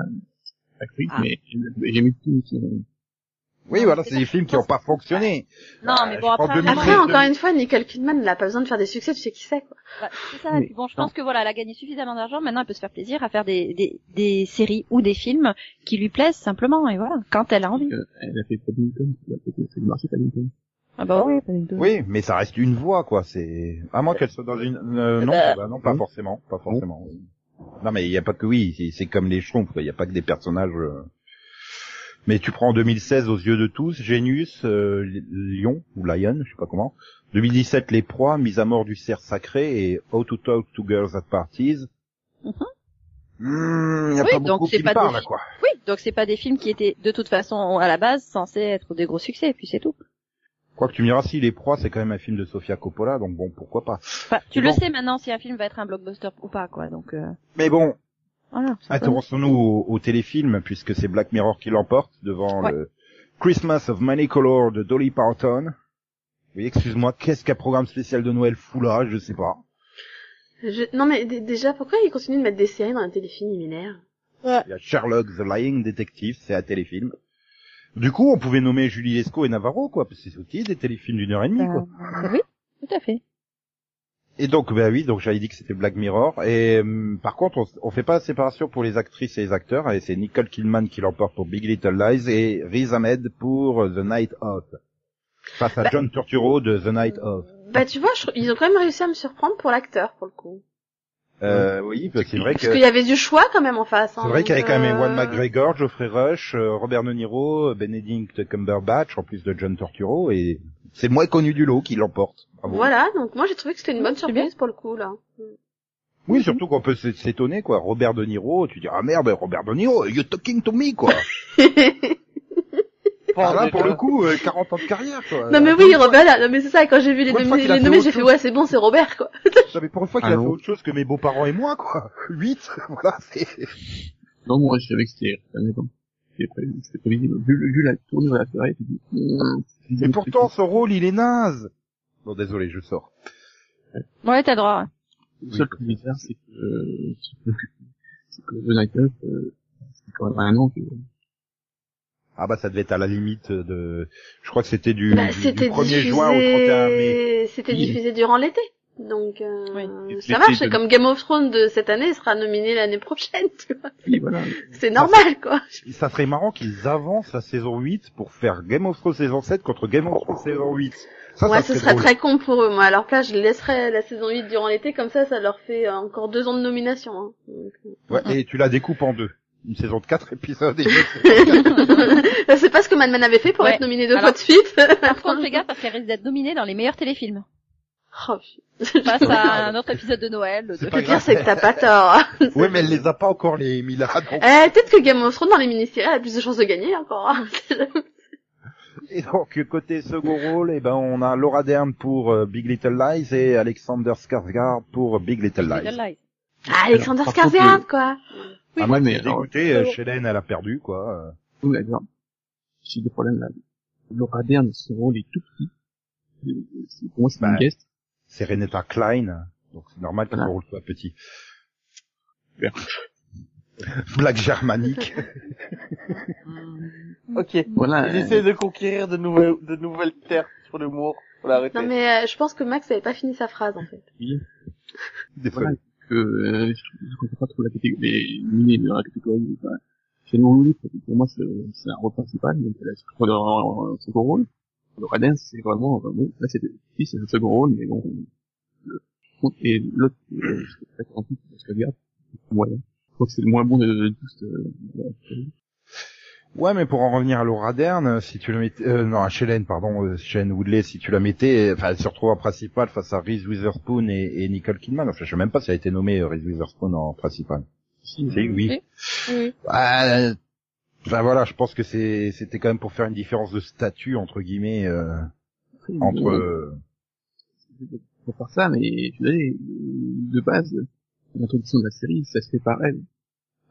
actrice, Ah. mais j'ai jamais tout oui, voilà, c'est des films qui ont pas fonctionné. Non, mais bon, après, Après, encore une fois, Nicole Kidman n'a pas besoin de faire des succès, tu sais qui c'est, quoi. Bah, c'est ça. Mais- bon, je pense que voilà, elle a gagné suffisamment d'argent. Maintenant, elle peut se faire plaisir à faire des, des, des séries ou des films qui lui plaisent simplement. Et voilà, quand elle a envie. euh, elle a fait Paddington, elle a fait c'est le marché Paddington. Ah bah oui. Oui, mais ça reste une voix, quoi. C'est à moins qu'elle soit dans une. euh, non, bah, bah non, pas forcément, pas forcément. Non, mais il y a pas que oui. c'est- comme les Schtroumpfs. Il y a pas que des personnages. euh. Mais tu prends en 2016 aux yeux de tous, Genius, euh, Lion ou Lion, je sais pas comment. 2017 Les Proies, Mise à mort du cerf sacré et How to Talk to Girls at Parties. Hmm, y a Oui, pas donc c'est qui pas parlent, des- quoi. Oui, donc c'est pas des films qui étaient de toute façon à la base censés être des gros succès, et puis c'est tout. Quoi que tu me diras, si Les Proies, c'est quand même un film de Sofia Coppola, donc bon, pourquoi pas. Enfin, tu le bon. sais maintenant si un film va être un blockbuster ou pas, quoi. Donc euh, Mais bon, voilà. Intéressons-nous au, au téléfilm, puisque c'est Black Mirror qui l'emporte devant Ouais. le Christmas of Many Color de Dolly Parton. Oui, excuse-moi, qu'est-ce qu'un programme spécial de Noël fout là Je sais pas. Je... Non mais d- déjà, pourquoi ils continuent de mettre des séries dans un téléfilm, il m'énerve Il y a Sherlock the Lying Detective, c'est un téléfilm. Du coup, on pouvait nommer Julie Lescaut et Navarro, quoi, parce que c'est aussi des téléfilms d'une heure et demie, quoi. Euh, oui, tout à fait. Et donc, bah oui, donc j'avais dit que c'était Black Mirror. Et hum, par contre, on, on fait pas la séparation pour les actrices et les acteurs. Et c'est Nicole Kidman qui l'emporte pour Big Little Lies et Riz Ahmed pour The Night Of. Face à Bah- John Turturro de The Night Of. Bah tu vois, je... ils ont quand même réussi à me surprendre pour l'acteur, pour le coup. Euh, oui, parce que c'est vrai que Parce qu'il y avait du choix quand même en face. hein, c'est vrai qu'il y avait quand même euh, Ewan McGregor, Geoffrey Rush, euh, Robert De Niro, Benedict Cumberbatch, en plus de John Turturro, et c'est le moins connu du lot qui l'emporte. Bravo. Voilà, donc moi j'ai trouvé que c'était une bonne surprise pour le coup là. Oui, surtout qu'on peut s'étonner, quoi. Robert De Niro, tu dis, ah merde, Robert De Niro, you talking to me, quoi. Ah, là, pour le coup, euh, 40 ans de carrière, quoi. non mais oui, Robert, là, non mais c'est ça, quand j'ai vu les, nommés, les j'ai fait ouais c'est bon, c'est Robert quoi. J'avais pour une fois qu'il Ah a fait non. autre chose que mes beaux-parents et moi, quoi. 8, voilà, c'est... Non, moi, je savais que c'était. C'était pré- c'était prévisible. Vu, la tournure de la tu dis, Et pourtant, son rôle, il est naze. Bon, désolé, je sors. Ouais, t'as le droit. le seul truc bizarre, c'est que, euh, c'est que The Night euh, c'est quand même un an que, Ah bah, ça devait être à la limite de... Je crois que c'était du, Bah, du- du c'était 1er diffusé... juin au 31 mai. C'était Oui. diffusé durant l'été. Donc euh, Oui. ça marche, de- comme Game of Thrones de cette année sera nominé l'année prochaine, tu vois. oui, voilà. C'est normal quoi. Ça serait marrant qu'ils avancent la saison 8 pour faire Game of Thrones saison 7 contre Game of Thrones saison 8. Ça, ouais, ça ce serait drôle. très con pour eux. Moi, à leur place, je laisserais la saison 8 durant l'été, comme ça, ça leur fait encore deux ans de nomination. Hein. Donc, euh. Ouais, et tu la découpes en deux. Une saison de 4 épisodes et c'est pas ce que Mad Men avait fait pour Ouais. être nominé deux Alors- fois de suite. Par contre, fais gaffe parce qu'elle risque d'être dominée dans les meilleurs téléfilms. Oh, Face à un autre épisode de Noël. de- le pire, c'est que t'as pas tort. Ouais, mais elle les a pas encore, les Mila, donc... Eh, peut-être que Game of Thrones dans les mini-séries a plus de chances de gagner encore. hein. Et donc, côté second rôle, eh ben, on a Laura Dern pour euh, Big Little Lies et Alexander Skarsgård pour Big Little Lies. Little Lies. Ah, Alexander Skarsgård, quoi. Ah, Ouais, moi, mais dégoûté, euh, Shelen, elle a perdu, quoi. euh. Oui, d'accord. J'ai des problèmes là. Laura Dern, son rôle est tout petit. Euh, c'est- Pour moi, c'est Bah, une guest. C'est Renata Klein, donc c'est normal que Voilà. son rôle soit petit. Bien. Blague germanique. Ok. Voilà. Il essaie de conquérir de nouvelles, de nouvelles terres sur l'humour. Non, mais euh, je pense que Max avait pas fini sa phrase, en fait. Oui. Désolé. Voilà. Que, euh, je comprends pas trop la catégorie, nominés de la catégorie, enfin, c'est non louis, pour moi, c'est, c'est un rôle principal, donc, c'est trop dans un second rôle. Laura Dern, c'est vraiment, euh, bon, là, c'est, si, c'est un second rôle, mais bon, le, et l'autre, euh, je sais pas on dit, parce que regarde, c'est moyen. Je crois que c'est le moins bon de, tous, euh, de la série. Ouais, mais pour en revenir à Laura Dern, si tu la mettais, euh, non, à Shelen, pardon, euh, Shelen Woodley, si tu la mettais, enfin, elle se retrouve en principal face à Reese Witherspoon et, et Nicole Kidman. Enfin, je sais même pas si elle a été nommée euh, Reese Witherspoon en principal. Si, Si, oui. Oui. Euh, Enfin voilà, je pense que c'est c'était quand même pour faire une différence de statut entre guillemets euh, entre euh, pour faire ça, mais veux dire, de base, l'introduction de la série, ça se fait par elle.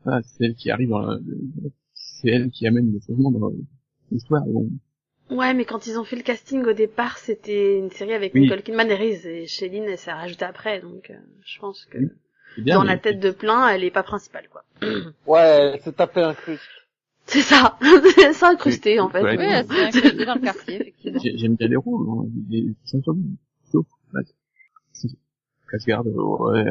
Ah, c'est elle qui arrive dans la- c'est elle qui amène le changement dans l'histoire. Bon, Ouais, mais quand ils ont fait le casting au départ, c'était une série avec Oui. Nicole Kidman et Reese, et Chéline, elle s'est rajoutée après, donc euh, je pense que Oui. c'est bien. dans la tête de plein, elle est pas principale, quoi. Ouais, c'est taper un cruce. C'est ça, c'est incrusté, en fait. Ouais, Oui, elle s'est incrustée dans le quartier, effectivement. J'ai- J'aime bien les rôles, hein, les. Sauf, Cascade, ouais,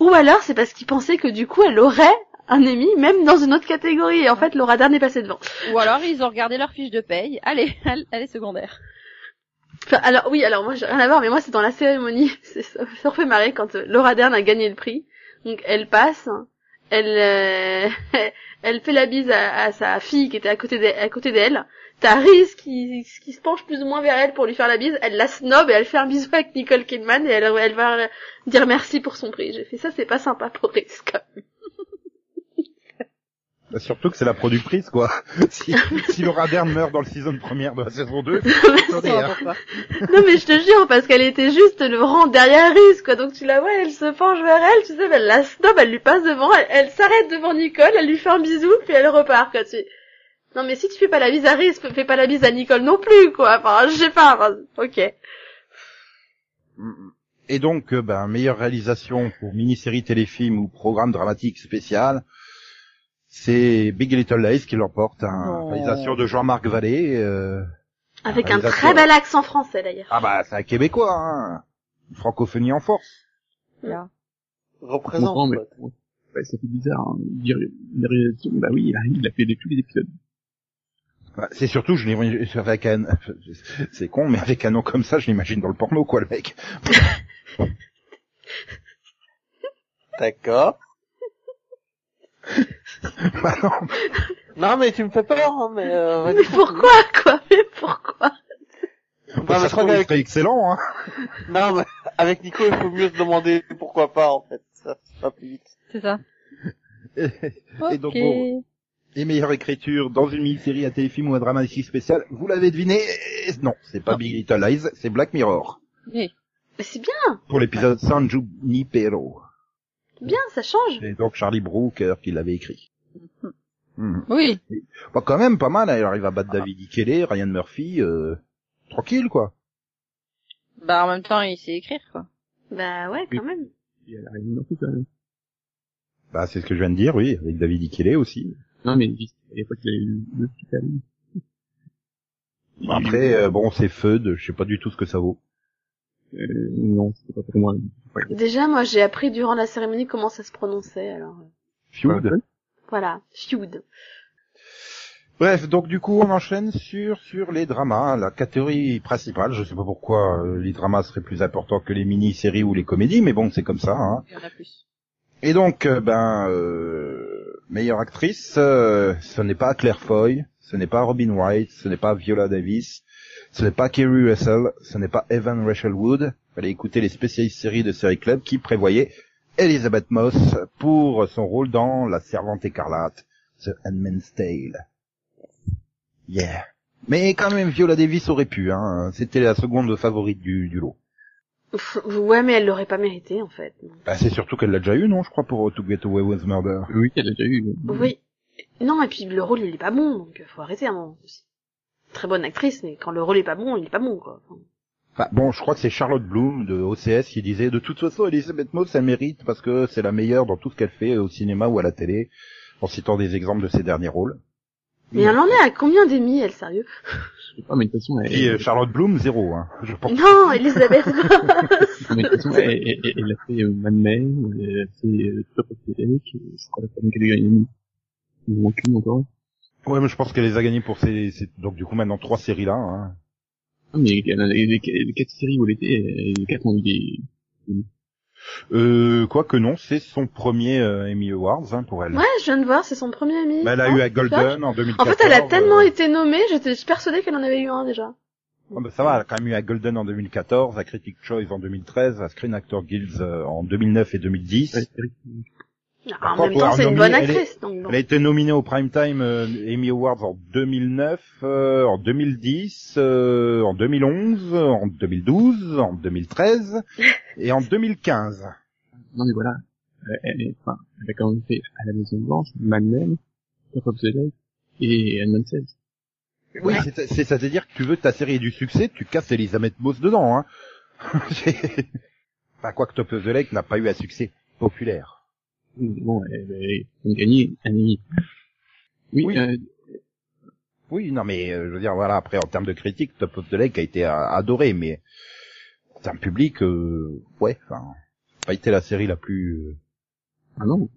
Ou alors, c'est parce qu'ils pensaient que du coup, elle aurait un Emmy, même dans une autre catégorie, et en fait, Laura Dern est passée devant. Ou alors ils ont regardé leur fiche de paye. Allez, elle, est secondaire. Enfin, alors oui, alors moi j'ai rien à voir, mais moi c'est dans la cérémonie. C'est ça me fait marrer quand euh, Laura Dern a gagné le prix. Donc elle passe, elle euh, elle fait la bise à, à sa fille qui était à côté d'elle, à côté d'elle. T'as Reese qui qui se penche plus ou moins vers elle pour lui faire la bise. Elle la snob et elle fait un bisou avec Nicole Kidman et elle elle va dire merci pour son prix. J'ai fait ça, c'est pas sympa pour Reese. Quand même. Bah, surtout que c'est la productrice quoi. si, si Laura Dern meurt dans le season première de la saison 2, attendez, hein. Non mais je te jure parce qu'elle était juste le rang derrière Reese quoi. Donc tu la vois, elle se penche vers elle, tu sais, elle la snob, elle lui passe devant, elle, elle s'arrête devant Nicole, elle lui fait un bisou puis elle repart quoi. Tu... Non mais si tu fais pas la bise à Reese, fais pas la bise à Nicole non plus quoi. Enfin, je sais pas. enfin, ok. Et donc, euh, ben, meilleure réalisation pour mini-série téléfilm ou programme dramatique spécial, c'est Big Little Lies qui l'emporte, hein, Non. réalisation de Jean-Marc Vallée. euh, Avec un très bel accent français d'ailleurs. Ah bah, c'est un Québécois, hein. Francophonie en force. Là. je Représente. comprends, mais ouais, ça fait bizarre. Hein. Dire une réalisation, bah oui, il a, il a fait de tous les épisodes. Bah, c'est surtout, je l'imagine avec un, c'est con, mais avec un nom comme ça, je l'imagine dans le porno, quoi, le mec. D'accord. bah non. Non, mais tu me fais peur, hein, mais euh. Mais pourquoi quoi? Mais pourquoi? Mais se je crois qu'avec excellent, hein. non, mais avec Nico, il faut mieux se demander pourquoi pas, en fait. Ça va plus vite. C'est ça. Et, et donc, bon, et meilleure écriture dans une mini-série, un téléfilm ou un dramatique spécial, vous l'avez deviné, non, c'est pas Non. Big Little Lies, c'est Black Mirror. Oui. Mais c'est bien, Pour l'épisode San Junipero. bien, ça change. C'est donc Charlie Brooker qui l'avait écrit. Mhm. Oui. Bah, quand même, pas mal, hein. il arrive à battre David Ikele, Ryan Murphy, euh, tranquille, quoi. Bah en même temps il sait écrire quoi. Bah ouais, quand même. Il a rien non plus, quand même. Bah, c'est ce que je viens de dire, oui, avec David Ikele aussi. Non, mais à l'époque, il a eu le petit talent. Après, euh, bon, c'est Feud, je sais pas du tout ce que ça vaut. Euh, non, c'était pas pour moi. Ouais. Déjà, moi j'ai appris durant la cérémonie comment ça se prononçait. Alors Feud. Voilà, feud. Bref, donc du coup, on enchaîne sur sur les dramas, la catégorie principale. Je sais pas pourquoi euh, les dramas seraient plus importants que les mini-séries ou les comédies, mais bon, c'est comme ça. Hein. Il y en a plus. Et donc, euh, ben, euh, meilleure actrice, euh, ce n'est pas Claire Foy, ce n'est pas Robin Wright, ce n'est pas Viola Davis, ce n'est pas Kerry Russell, ce n'est pas Evan Rachel Wood. Fallait écouter les spécialistes séries de Série Club qui prévoyaient Elizabeth Moss pour son rôle dans La Servante écarlate, The Handmaid's Tale. Yeah. Mais quand même, Viola Davis aurait pu, hein. C'était la seconde favorite du, du lot. Ouais, mais elle l'aurait pas mérité en fait. Bah, c'est surtout qu'elle l'a déjà eu, non, je crois, pour To Get Away with Murder. Oui, elle a déjà eu. Oui. Non, et puis le rôle il est pas bon, donc euh, faut arrêter un moment aussi. Très bonne actrice, mais quand le rôle est pas bon, il est pas bon quoi. Enfin, Enfin, bon, je crois que c'est Charlotte Bloom de OCS qui disait de toute façon Elisabeth Moss elle mérite parce que c'est la meilleure dans tout ce qu'elle fait au cinéma ou à la télé, en citant des exemples de ses derniers rôles. Mais elle en est à combien d'Emmy, elle, sérieux? Je sais pas, mais de toute façon, elle, Et euh, Charlotte Bloom zéro, hein, je pense. Non, Elisabeth Moss mais de toute façon, elle, elle, elle- elle a fait euh, Mad Men, elle a fait euh, Top of the Lake, je crois qu'elle a gagné. Il manque une encore. Ouais, mais je pense qu'elle les a gagnés pour ces, ces- donc du coup maintenant trois séries là. Hein. Ah, mais les, les, les quatre séries où elle était, les quatre ont eu des... Euh, quoi que non, c'est son premier euh, Emmy Awards hein, pour elle. Ouais, je viens de voir, c'est son premier Emmy. Bah, elle a Hein, eu à tu vois Golden en En 2014. fait, elle a tellement euh, été nommée, j'étais persuadée qu'elle en avait eu un déjà. ah bah, ça va, elle a quand même eu à Golden en 2014, à Critic Choice en 2013, à Screen Actor Guilds euh, en 2009 et 2010. Ouais, séries. Ah, en contre, même temps, ouais, c'est une bonne elle est- actrice, donc bon. Elle a été nominée au Primetime euh, Emmy Awards en 2009, euh, en 2010, euh, en 2011, en 2012, en 2013 et en 2015. Non mais voilà, Euh, elle, est- enfin, elle a quand même fait à la Maison Blanche, Mad Men, Top of the Lake et Handmaid's Tale. Oui, c'est- c'est- c'est-à-dire que tu veux que ta série ait du succès, tu casses Elisabeth Moss dedans. Hein. C'est- enfin, quoi que Top of the Lake n'a pas eu un succès populaire. Bon, elle a gagné un Emmy. Oui, Oui. euh, Oui, non, mais euh, je veux dire, voilà, après, en termes de critique, Top of the Lake a été euh, adoré, mais c'est un public, euh, ouais, enfin, pas été la série la plus... euh, ah non,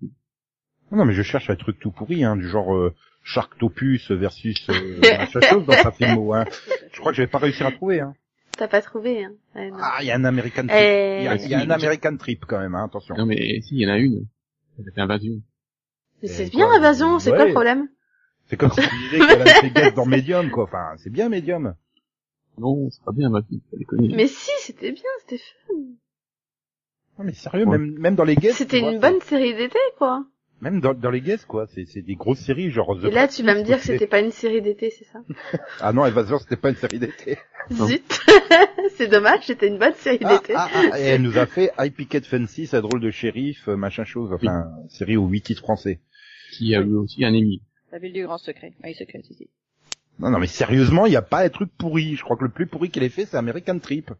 Non, mais je cherche un truc tout pourri, hein, du genre euh, Sharktopus versus euh, chose dans sa filmo. Hein. Je crois que je vais pas réussir à trouver. Hein. T'as pas trouvé, hein. Ouais. Ah, il y a un American Trip. Eh, Il y y a un American Trip quand même, hein, attention. non mais si, il y en a une. Invasion. mais c'est bien quoi, Invasion, c'est quoi le problème C'est comme si tu disais qu'elle a été guest dans Medium, quoi. Enfin, c'est bien Medium. Non, c'est pas bien Invasion. Mais si, c'était bien, c'était fun. Non, mais sérieux, Ouais. même même dans les guests. C'était vois, une bonne série d'été, quoi. Même dans, dans les guests, quoi. C'est c'est des grosses séries, genre. The Et là, tu vas me dire que c'était pas une série d'été, c'est ça? Ah non, Evasion, c'était pas une série d'été. Zut C'est dommage, c'était une bonne série Ah, d'été. ah, ah, et elle nous a fait I Picket Fancy, sa drôle de shérif, euh, machin chose. Enfin, série aux huit titres français. Qui a eu aussi un Emmy. La ville du grand secret. Oui, secret, si, si. Non, non, mais sérieusement, il n'y a pas un truc pourri. Je crois que le plus pourri qu'elle ait fait, c'est American Trip.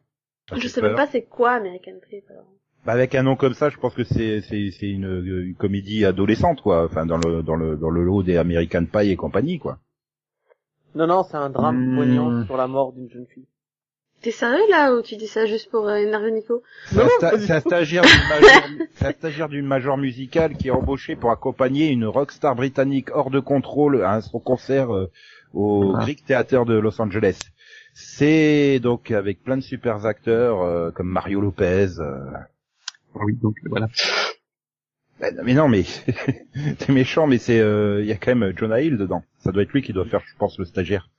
Ça Je sais peur. même pas c'est quoi American Trip. alors. Bah, avec un nom comme ça, je pense que c'est c'est c'est une, une comédie adolescente, quoi. Enfin, dans le dans le dans le lot des American Pie et compagnie, quoi. Non, non, c'est un drame Hmm. poignant sur la mort d'une jeune fille. T'es sérieux là ou tu dis ça juste pour euh, énerver Nico? C'est un, stagiaire d'une major, c'est un stagiaire d'une major musicale qui est embauché pour accompagner une rockstar britannique hors de contrôle à son concert euh, au Ah. Greek Theater de Los Angeles. C'est donc avec plein de super acteurs euh, comme Mario Lopez. Euh, Ah oui, donc euh, voilà. Ben, Mais non, mais c'est méchant, mais c'est euh, il y a quand même Jonah Hill dedans. Ça doit être lui qui doit faire, je pense, le stagiaire.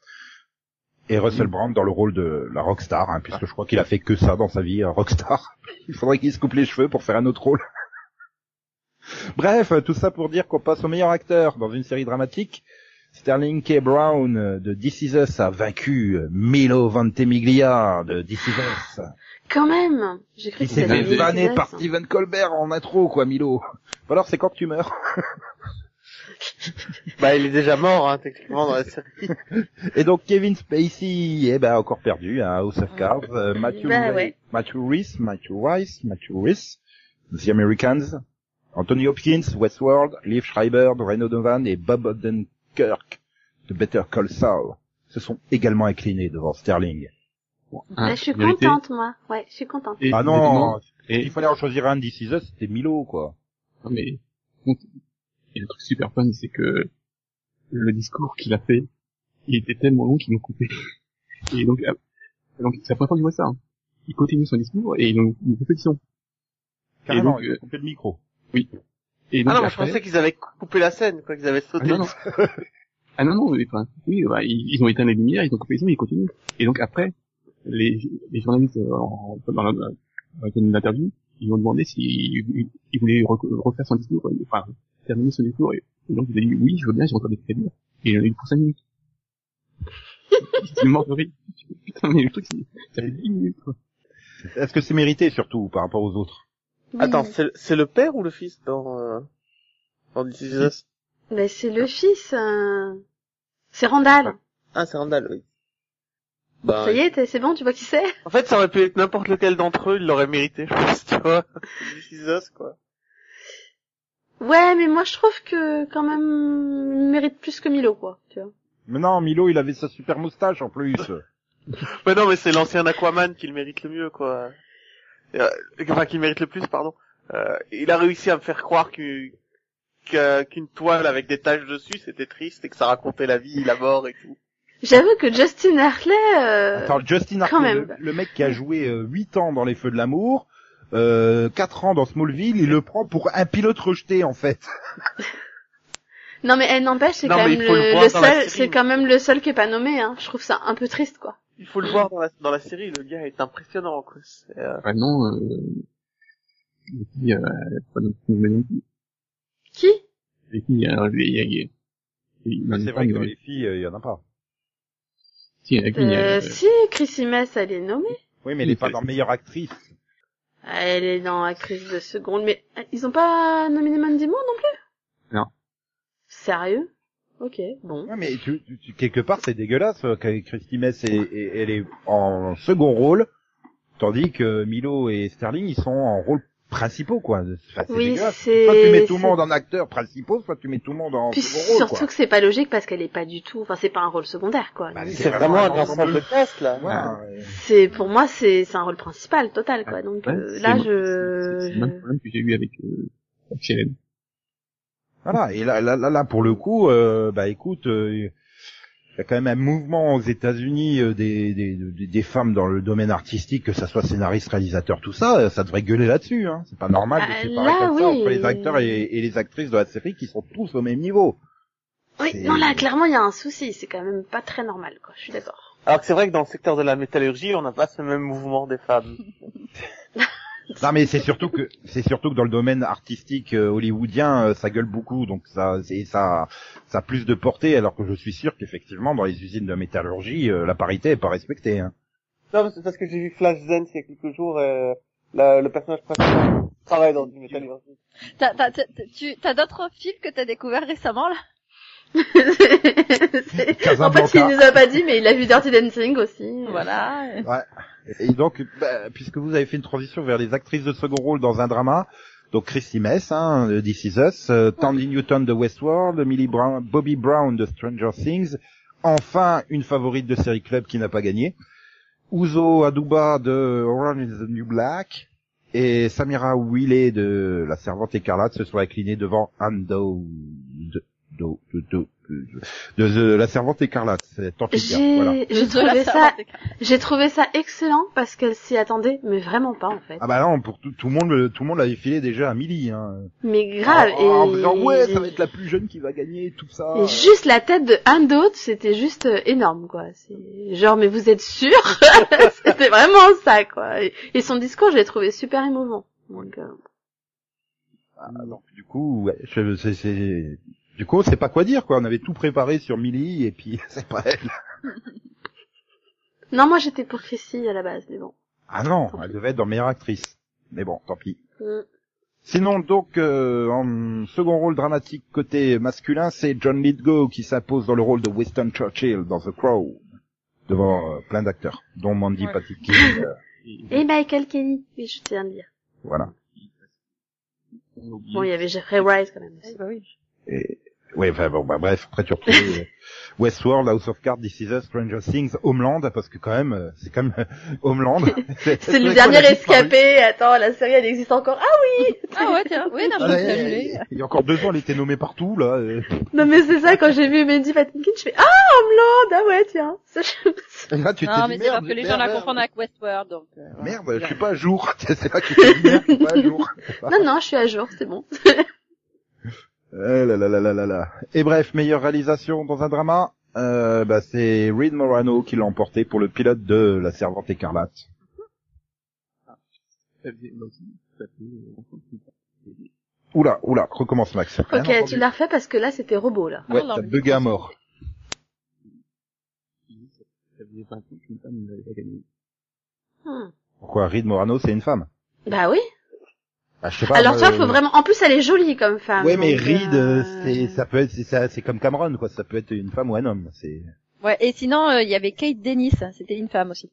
Et Russell Brand dans le rôle de la rockstar, hein, puisque je crois qu'il a fait que ça dans sa vie, un rockstar. Il faudrait qu'il se coupe les cheveux pour faire un autre rôle. Bref, tout ça pour dire qu'on passe au meilleur acteur dans une série dramatique. Sterling K. Brown euh, de This Is Us a vaincu euh, Milo Ventimiglia de This Is Us. Quand même J'ai cru Il s'est fait vanner par Stephen Colbert en intro, quoi, Milo. Alors, c'est quand que tu meurs Bah, il est déjà mort, hein, techniquement, dans la série. Et donc Kevin Spacey, eh ben encore perdu, hein, House of Cards, euh, Matthew, Bah, ouais. Matthew Rhys, Matthew Rice, Matthew Rhys, The Americans, Anthony Hopkins, Westworld, Liv Schreiber de Reno Donovan et Bob Odenkirk de Better Call Saul se sont également inclinés devant Sterling. Bon, Là, hein, je suis vérité. contente, moi. Ouais, je suis contente. Et, ah non, et, il fallait en choisir un d'ici Us, c'était Milo, quoi. non, mais, et le truc super fun, c'est que le discours qu'il a fait, il était tellement long qu'ils l'ont coupé. Et donc, euh, donc c'est la première fois que je vois ça. hein. Il continue son discours et ils ont une répétition. Carrément, donc, il a euh, coupé le micro. Et donc, Ah non, mais je après- pensais qu'ils avaient coupé la scène, quoi, qu'ils avaient Ah sauté. non, non. ah non, non, mais, enfin, oui, bah, ils, ils ont éteint les lumières, ils ont coupé les sons, ils continuent. Et donc après, les, les journalistes euh, en, dans la- dans une interview, ils ont demandé s'ils ils, ils voulaient re- refaire son discours, euh, enfin, terminer son discours, et, et donc il a dit oui, je veux bien, j'ai entendu très bien. Et il en a eu pour 5 minutes. C'est mort de rire. Putain, mais le truc, c'est, ça fait 10 minutes, quoi. Est-ce que c'est mérité, surtout, par rapport aux autres? Oui. Attends, c'est c'est le père ou le fils dans, euh, dans This Mais c'est le fils. euh, C'est Randall. Ah, c'est Randall, oui. Bah, Ça y est, t'es- c'est bon, tu vois qui c'est? En fait, ça aurait pu être n'importe lequel d'entre eux, il l'aurait mérité, je pense, tu vois. This Is Us, quoi. Ouais, mais moi je trouve que quand même, il mérite plus que Milo, quoi. Tu vois. Mais non, Milo, il avait sa super moustache, en plus. Mais non, mais c'est l'ancien Aquaman qui le mérite le mieux, quoi. Euh, enfin, qui le mérite le plus, pardon. Euh, il a réussi à me faire croire qu'une qu'un- qu'une toile avec des taches dessus, c'était triste et que ça racontait la vie, la mort et tout. J'avoue que Justin Hartley. Euh... Attends, Justin quand Hartley, le, même. le mec qui a joué euh, 8 ans dans Les Feux de l'amour, euh, 4 ans dans Smallville, il le prend pour un pilote rejeté, en fait. Non mais elle n'empêche, c'est quand même le seul, série. c'est quand même le seul qui est pas nommé. Hein. Je trouve ça un peu triste, quoi. Il faut le voir dans la, dans la série, le gars est impressionnant, quoi. C'est, euh, Enfin, non, euh, puis, euh. Qui Les filles, hein, il y a, il y a- il y a- Ah, C'est il y a- vrai que dans les filles, euh, il y en a pas. Si, il y en a qu'une, il y a- euh, Si, Chrissy Mess, elle est nommée. Oui, mais elle est pas dans meilleure actrice. Elle est dans actrice de seconde, mais euh, ils ont pas nominé Mandy Moore non plus? Non. Sérieux? Ok, bon. Ouais, mais tu, tu- tu- quelque part, c'est dégueulasse euh, que Christy Mess, est- est- elle est en second rôle, tandis que Milo et Sterling, ils sont en rôle principaux, quoi. Enfin, c'est Oui, c'est- Soit tu mets tout le monde en acteurs principaux, soit tu mets tout le monde en Puis second rôle, surtout quoi. que c'est pas logique parce qu'elle est pas du tout, enfin c'est pas un rôle secondaire quoi. Bah, C'est vraiment un ensemble de tests, là. Ouais, ouais. c'est pour moi c'est c'est un rôle principal total quoi. Donc Ouais, euh, là je, C'est c'est le même problème que j'ai eu avec, euh, avec Hélène. Voilà, et là, là, là, là, pour le coup, euh, bah écoute, euh, il y a quand même un mouvement aux États-Unis euh, des, des, des, femmes dans le domaine artistique, que ça soit scénariste, réalisateur, tout ça, euh, ça devrait gueuler là-dessus. Hein. C'est pas normal de Ah, séparer là, comme ça oui. entre les acteurs et, et les actrices de la série qui sont tous au même niveau. Oui, non là clairement il y a un souci, c'est quand même pas très normal quoi. Je suis d'accord. Alors que c'est vrai que dans le secteur de la métallurgie, on n'a pas ce même mouvement des femmes. Non mais c'est surtout que c'est surtout que dans le domaine artistique euh, hollywoodien, euh, ça gueule beaucoup, donc ça c'est ça ça a plus de portée, alors que je suis sûr qu'effectivement dans les usines de métallurgie, euh, la parité est pas respectée. Hein. Non, mais c'est parce que j'ai vu Flashdance il y a quelques jours, la- le personnage principal travaille dans une métallurgie. T'as, t'as, t'as- tu, t'as d'autres films que t'as découvert récemment, là? C'est- en fait il nous a pas dit mais il a vu Dirty Dancing aussi. Voilà. Et donc, bah, puisque vous avez fait une transition vers les actrices de second rôle dans un drama, donc Christy Mess, hein, de This Is Us, euh, Tandy Newton de Westworld, Millie Brown, Bobby Brown de Stranger Things, enfin une favorite de série club qui n'a pas gagné, Uzo Aduba de Orange is the New Black, et Samira Wiley de La Servante Écarlate se sont inclinés devant Ando de, de, de, de, de- de La Servante Écarlate. C'est tant pis, J'ai trouvé ça j'ai trouvé ça excellent parce qu'elle s'y attendait mais vraiment pas en fait. Ah bah non, pour tout, tout le monde, tout le monde l'avait filé déjà à Millie. Hein. Mais grave en, en et disant ouais, ça va être la plus jeune qui va gagner, tout ça. Et juste la tête de Anne d'autre, c'était juste euh, énorme, quoi. C'est genre, mais vous êtes sûr? C'était vraiment ça, quoi. Et, et son discours, je l'ai trouvé super émouvant. Donc, euh, Ah, donc du coup, ouais, je- c'est, c'est, du coup, on sait pas quoi dire, quoi. On avait tout préparé sur Millie et puis c'est pas elle. Non, moi j'étais pour Chrissy à la base, mais bon. Ah non, elle devait être dans meilleure actrice. Mais bon, tant pis. Mm. Sinon, donc, euh, en second rôle dramatique côté masculin, c'est John Lithgow qui s'impose dans le rôle de Winston Churchill dans The Crow, devant euh, plein d'acteurs, dont Mandy Ouais. Patinkin. euh, Et Michael Kelly, oui, je tiens à le dire. voilà. Bon, il y avait Jeffrey Wright quand même. aussi. bah oui. Et, ouais, enfin bon, bah bref, après tu retrouves euh, Westworld, House of Cards, This Is Us, Stranger Things, Homeland, parce que quand même, euh, c'est quand même euh, Homeland. C'est le dernier rescapé. Attends, la série, elle existe encore. Ah oui Ah ouais, tiens. Oui, non, Ah, il, y a encore deux ans, elle était nommée partout, là. euh. Non, mais c'est ça, quand j'ai vu Mandy Patinkin, je fais Ah, Homeland Ah ouais, tiens. Ça, je- là, tu t'es Non, mais c'est merde, parce que les gens merde, la confondent avec Westworld, donc. euh. Merde, je suis pas à jour. c'est là que tu t'es dit, merde, je suis pas à jour. Non, non, je suis à jour, c'est bon. Là là là là là là. Et bref, meilleure réalisation dans un drama, euh, bah, c'est Reed Morano qui l'a emporté pour le pilote de La Servante Écarlate. Oula, oula, recommence Max. Rien Ok, entendu. tu l'as refait parce que là, c'était robot, là. Ouais, t'as bugué à mort. ça faisait 20 ans qu'une femme n'avait pas gagné. Hmm. Pourquoi Reed Morano, c'est une femme? Bah oui. Ah, je sais pas, Alors moi, toi, euh, faut vraiment. En plus, elle est jolie comme femme. Ouais, mais Reed, euh, euh, c'est, ça peut être, c'est, ça- c'est comme Cameron, quoi. Ça peut être une femme ou un homme. C'est, Ouais, et sinon, euh, il y avait Kate Dennis, c'était une femme aussi.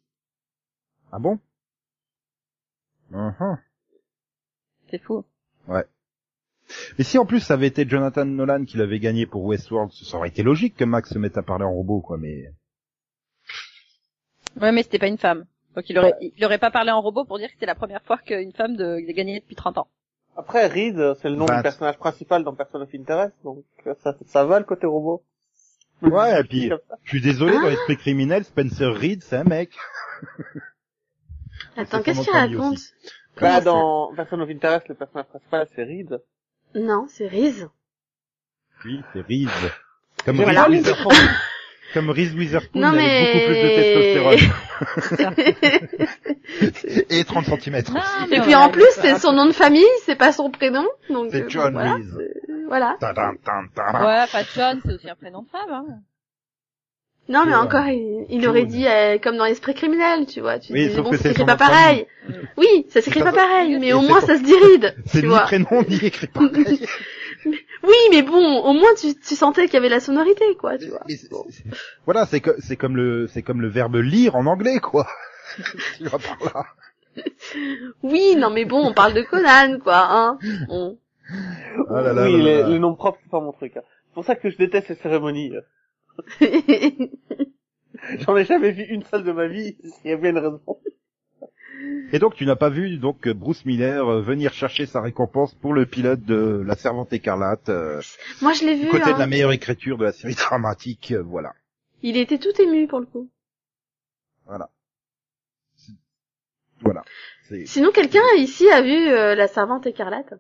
ah bon? Mhm. C'est fou. Mais si en plus ça avait été Jonathan Nolan qui l'avait gagné pour Westworld, ça aurait été logique que Max se mette à parler en robot, quoi. Mais Ouais, mais c'était pas une femme. Donc il aurait, il aurait pas parlé en robot pour dire que c'était la première fois qu'une femme de, de gagnait depuis 30 ans. Après, Reed, c'est le nom du personnage principal dans Person of Interest, donc ça, ça va le côté robot. ouais, et puis je suis désolé Ah. dans l'esprit criminel, Spencer Reed, c'est un mec. Attends, C'est qu'est-ce qu'il raconte Bah, ça dans Person of Interest, le personnage principal, c'est Reed. Non, c'est Reese. Oui, c'est Reed. Comme regardé. Witherspoon. Comme Reese Witherspoon, mais- beaucoup plus de testostérone. Et 30 cm. Non, Et puis en plus, c'est son nom de famille, c'est pas son prénom. Donc C'est euh, John voilà, Reese. voilà. Tadam, tam, tadam. Ouais, Patchon, c'est aussi un prénom de femme, hein. Non, mais Ouais. encore, il, aurait dit euh, comme dans l'esprit criminel, tu vois. Tu Oui, dis, bon, que ça s'écrit pas famille. pareil. Oui, ça s'écrit pas pareil, mais au moins ça se diride, C'est ni vois. prénom ni écrit pareil. Oui, mais bon, au moins tu, tu sentais qu'il y avait la sonorité, quoi, tu vois. Voilà, c'est que- c'est comme le c'est comme le verbe lire en anglais quoi. tu vas par là. Oui, non, mais bon, on parle de Conan, quoi, hein. Ah là là oui, là là les, là. les noms propres, c'est pas mon truc. hein. C'est pour ça que je déteste ces cérémonies. J'en ai jamais vu une seule de ma vie. Il y a bien une raison. Et donc tu n'as pas vu donc Bruce Miller euh, venir chercher sa récompense pour le pilote de La Servante écarlate euh, Moi, je l'ai vu, côté hein. de la meilleure écriture de la série dramatique, euh, voilà. Il était tout ému pour le coup. Voilà. Voilà. Sinon, quelqu'un ici a vu euh, La Servante écarlate?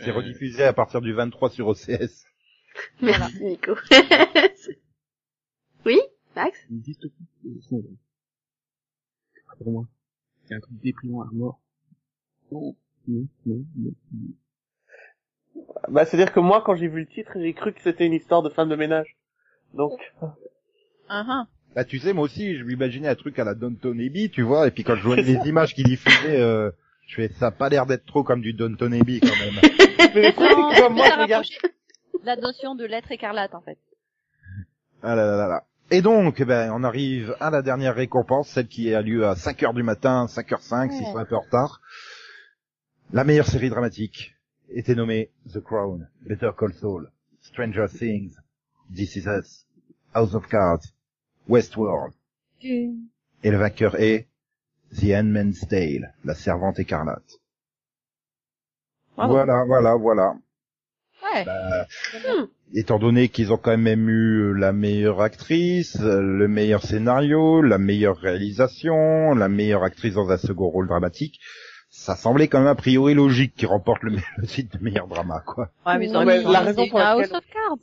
C'est rediffusé à partir du 23 sur OCS. Merci, Nico. oui, Max? Pas pour moi. C'est un truc déprimant à mort. Non, non, non, non. non. Bah, c'est-à-dire que moi, quand j'ai vu le titre, j'ai cru que c'était une histoire de femme de ménage. Donc, Uh-huh. Bah tu sais moi aussi je m'imaginais un truc à la Downton Abbey tu vois et puis quand je voyais les images qu'il diffusait euh, je fais ça a pas l'air d'être trop comme du Downton Abbey quand même. mais Non, c'est que moi, je regarde. La notion de lettre écarlate, en fait. Ah là là là là. Et donc, eh ben, on arrive à la dernière récompense, celle qui a lieu à 5 heures du matin, 5h05, s'ils Ouais. sont un peu en retard. La meilleure série dramatique était nommée The Crown, Better Call Saul, Stranger Things, This Is Us, House of Cards, Westworld. Et le vainqueur est The Handmaid's Tale, La Servante écarlate. Voilà, voilà, voilà. Ouais. Bah, Hmm. étant donné qu'ils ont quand même eu la meilleure actrice, le meilleur scénario, la meilleure réalisation, la meilleure actrice dans un second rôle dramatique, ça semblait quand même a priori logique qu'ils remportent le, titre de meilleur drama, quoi. Ouais, mais Non, mais la raison pour laquelle- Cards.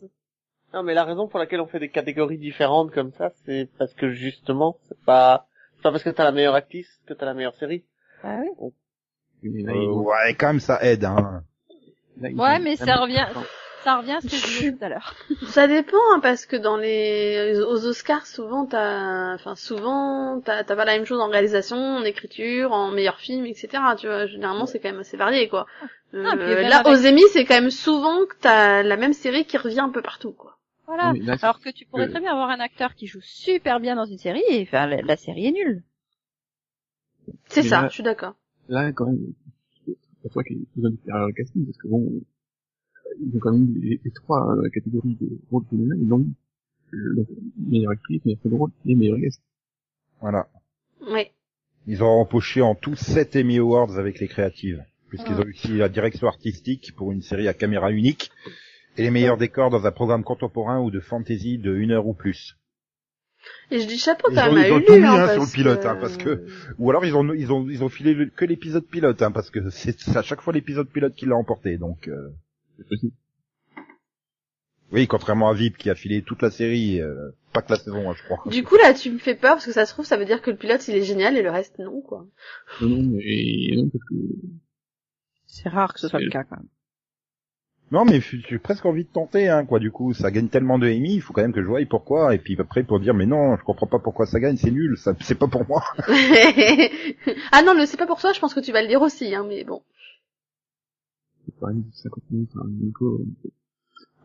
Non, mais la raison pour laquelle on fait des catégories différentes comme ça, c'est parce que justement, c'est pas, c'est pas parce que t'as la meilleure actrice que t'as la meilleure série. Ah oui. Euh, ouais, quand même ça aide, hein. Là, ils Ouais, mais ça revient- Ça revient à ce que je disais tout à l'heure. Ça dépend, hein, parce que dans les aux Oscars, souvent t'as, enfin souvent t'as t'as pas la même chose en réalisation, en écriture, en meilleur film, etc. Tu vois, généralement c'est quand même assez varié, quoi. Euh, Ah, puis même là, avec- aux Emmy, c'est quand même souvent que t'as la même série qui revient un peu partout, quoi. Voilà. Là, Alors que tu pourrais que- très bien avoir un acteur qui joue super bien dans une série et enfin, la, la série est nulle. C'est ça, là- je suis d'accord. là, quand même, c'est pas toi qui besoin de faire le casting, parce que bon, ils ont quand même les, les trois euh, catégories de rôle féminin, ils l'ont. Euh, Donc, meilleure actrice, meilleur second rôle et meilleur guest. Voilà. Ouais. Ils ont empoché en tout 7 Emmy Awards avec les créatives, puisqu'ils ont réussi la direction artistique pour une série à caméra unique, et les meilleurs décors dans un programme contemporain ou de fantasy de une heure ou plus. Et je dis chapeau quand même à ils ont tout mis, hein, hein, sur le pilote, hein, parce que- Ou alors ils ont ils ont ils ont filé le- que l'épisode pilote, hein, parce que c'est c'est à chaque fois l'épisode pilote qui l'a emporté, donc. euh. Oui, contrairement à Vip qui a filé toute la série, euh, pas que la saison, hein, je crois. Du coup, là, tu me fais peur parce que ça se trouve, ça veut dire que le pilote, il est génial et le reste, non, quoi. Non, non, mais non, parce que C'est rare que ce soit le cas quand même. Non, mais j'ai presque envie de tenter, hein, quoi. Du coup, ça gagne tellement de Emmy, il faut quand même que je voie pourquoi, et puis après pour dire, mais non, je comprends pas pourquoi ça gagne, c'est nul, ça, c'est pas pour moi. ah non, le c'est pas pour toi, je pense que tu vas le dire aussi, hein, mais bon. c'est quand même 50 minutes, hein, Nico,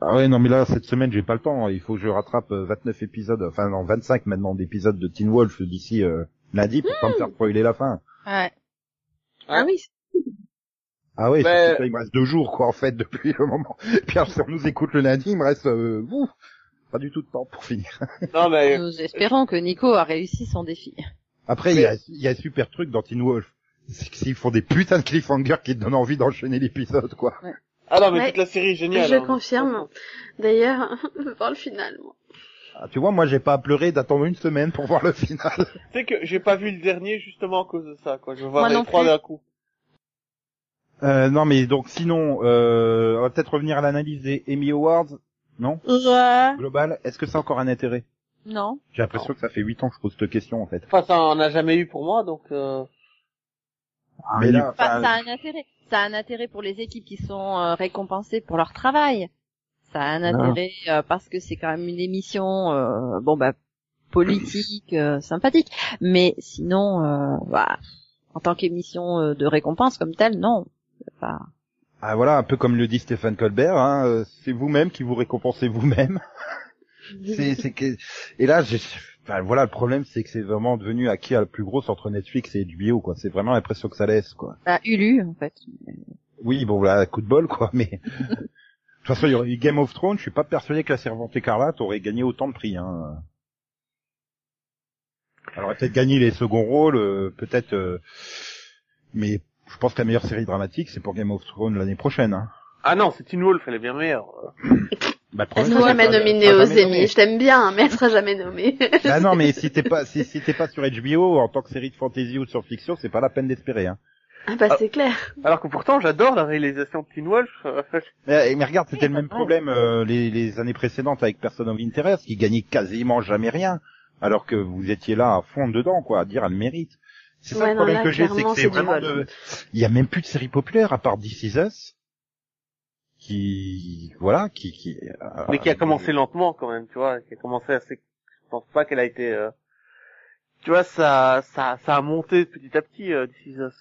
Ah ouais, non, mais là, cette semaine, j'ai pas le temps. Il faut que je rattrape euh, 29 épisodes, enfin non, 25 maintenant d'épisodes de Teen Wolf d'ici euh, lundi pour pas me faire spoiler la fin. Ouais. Ah oui. Ah ouais, Mais- surtout que il me reste deux jours, quoi, en fait, depuis le moment. Puis alors, si on nous écoute le lundi, il me reste, euh, ouf, pas du tout de temps pour finir. Non, mais, Nous espérons que Nico a réussi son défi. Après, il y a, il y a un super truc dans Teen Wolf. C'est qu'ils font des putains de cliffhangers qui te donnent envie d'enchaîner l'épisode, quoi. ah non, mais Ouais. toute la série est géniale. je hein. confirme. D'ailleurs, je veux voir le final, moi. Ah, tu vois, moi, j'ai pas à pleurer d'attendre une semaine pour voir le final. Tu sais que j'ai pas vu le dernier justement à cause de ça, quoi. Je vois Moi les trois d'un coup. Euh, non, mais donc, sinon, euh, on va peut-être revenir à l'analyse des Emmy Awards. Non? Ouais. Global. Est-ce que ça a encore un intérêt? Non. J'ai l'impression que ça fait huit ans que je pose cette question, en fait. Enfin, ça en a jamais eu pour moi, donc, euh... Ah, Mais là, Enfin, ça a un intérêt. Ça a un intérêt pour les équipes qui sont euh, récompensées pour leur travail. Ça a un Ah. intérêt euh, parce que c'est quand même une émission, euh, bon bah politique, euh, sympathique. Mais sinon, euh, bah, en tant qu'émission euh, de récompense comme telle, non. Ah, voilà, un peu comme le dit Stéphane Colbert, hein, euh, c'est vous-même qui vous récompensez vous-même. c'est, c'est que, et là, enfin, voilà, le problème, c'est que c'est vraiment devenu à qui a la plus grosse entre Netflix et HBO, quoi. C'est vraiment l'impression que ça laisse, quoi. Bah, Ulu en fait. Oui, bon, voilà, coup de bol, quoi, mais. De toute façon, il y aurait eu Game of Thrones, je suis pas persuadé que la Servante Écarlate aurait gagné autant de prix, hein. Elle aurait peut-être gagné les seconds rôles, euh, peut-être, euh, mais je pense que la meilleure série dramatique, c'est pour Game of Thrones l'année prochaine, hein. Ah non, c'est Teen Wolf, elle est bien meilleure. Bah, le Elle sera jamais nominée aux Emmy. Je t'aime bien, mais elle sera jamais nommée. Bah non, mais si t'es pas, si, si t'es pas sur HBO en tant que série de fantasy ou de science-fiction, c'est pas la peine d'espérer, hein. ah bah Ah. c'est clair. Alors que pourtant, j'adore la réalisation de Teen Wolf. euh, Mais, mais regarde, c'était Oui, le même problème euh, les, les années précédentes avec Person of Interest, qui gagnait quasiment jamais rien, alors que vous étiez là à fond dedans, quoi, à dire elle mérite. C'est ça Ouais, le non, problème là, que j'ai, c'est que c'est vraiment de... Il y a même plus de séries populaires à part This Is Us, qui, voilà, qui, qui. euh, mais qui a commencé lentement quand même, tu vois, qui a commencé assez. Je pense pas qu'elle a été. euh, Tu vois, ça, ça, ça a monté petit à petit. Euh, This Is Us.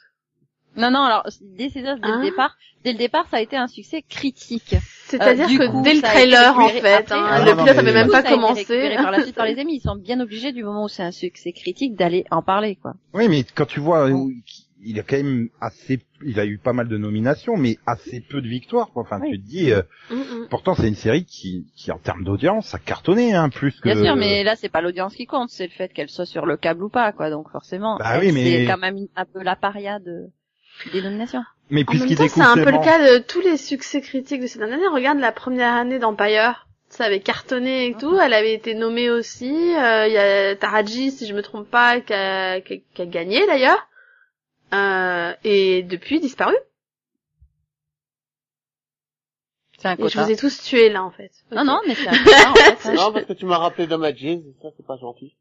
Non, non, alors, dès, ces heures, dès le départ, dès le départ, ça a été un succès critique. C'est-à-dire Euh, que coup, dès le a trailer, en fait, hein. Ah, le non, pilote mais- avait même coup, pas ça a été commencé. récupéré par la suite par les amis. Ils sont bien obligés du moment où c'est un succès critique d'aller en parler, quoi. Oui, mais quand tu vois, il a quand même assez, il a eu pas mal de nominations, mais assez peu de victoires. quoi. Enfin, Oui. tu te dis, euh, Mm, mm. pourtant c'est une série qui, qui en termes d'audience, a cartonné, hein, plus que. Bien sûr, mais là, c'est pas l'audience qui compte, c'est le fait qu'elle soit sur le câble ou pas, quoi. Donc, forcément, Bah oui, mais- c'est quand même un peu la paria de, des nominations. Mais En même puisqu'il temps, c'est un peu le cas de tous les succès critiques de ces dernières années. Regarde la première année d'Empire. Ça avait cartonné et tout. Elle avait été nommée aussi. Euh, Il y a Taraji, si je me trompe pas, qui a, qui a- qui a gagné d'ailleurs. Euh, et depuis disparu. C'est un Et je quota. vous ai tous tués là en fait. Non, non, mais c'est un quota, en fait. hein. Non, parce que tu m'as rappelé Damages, ça c'est pas gentil.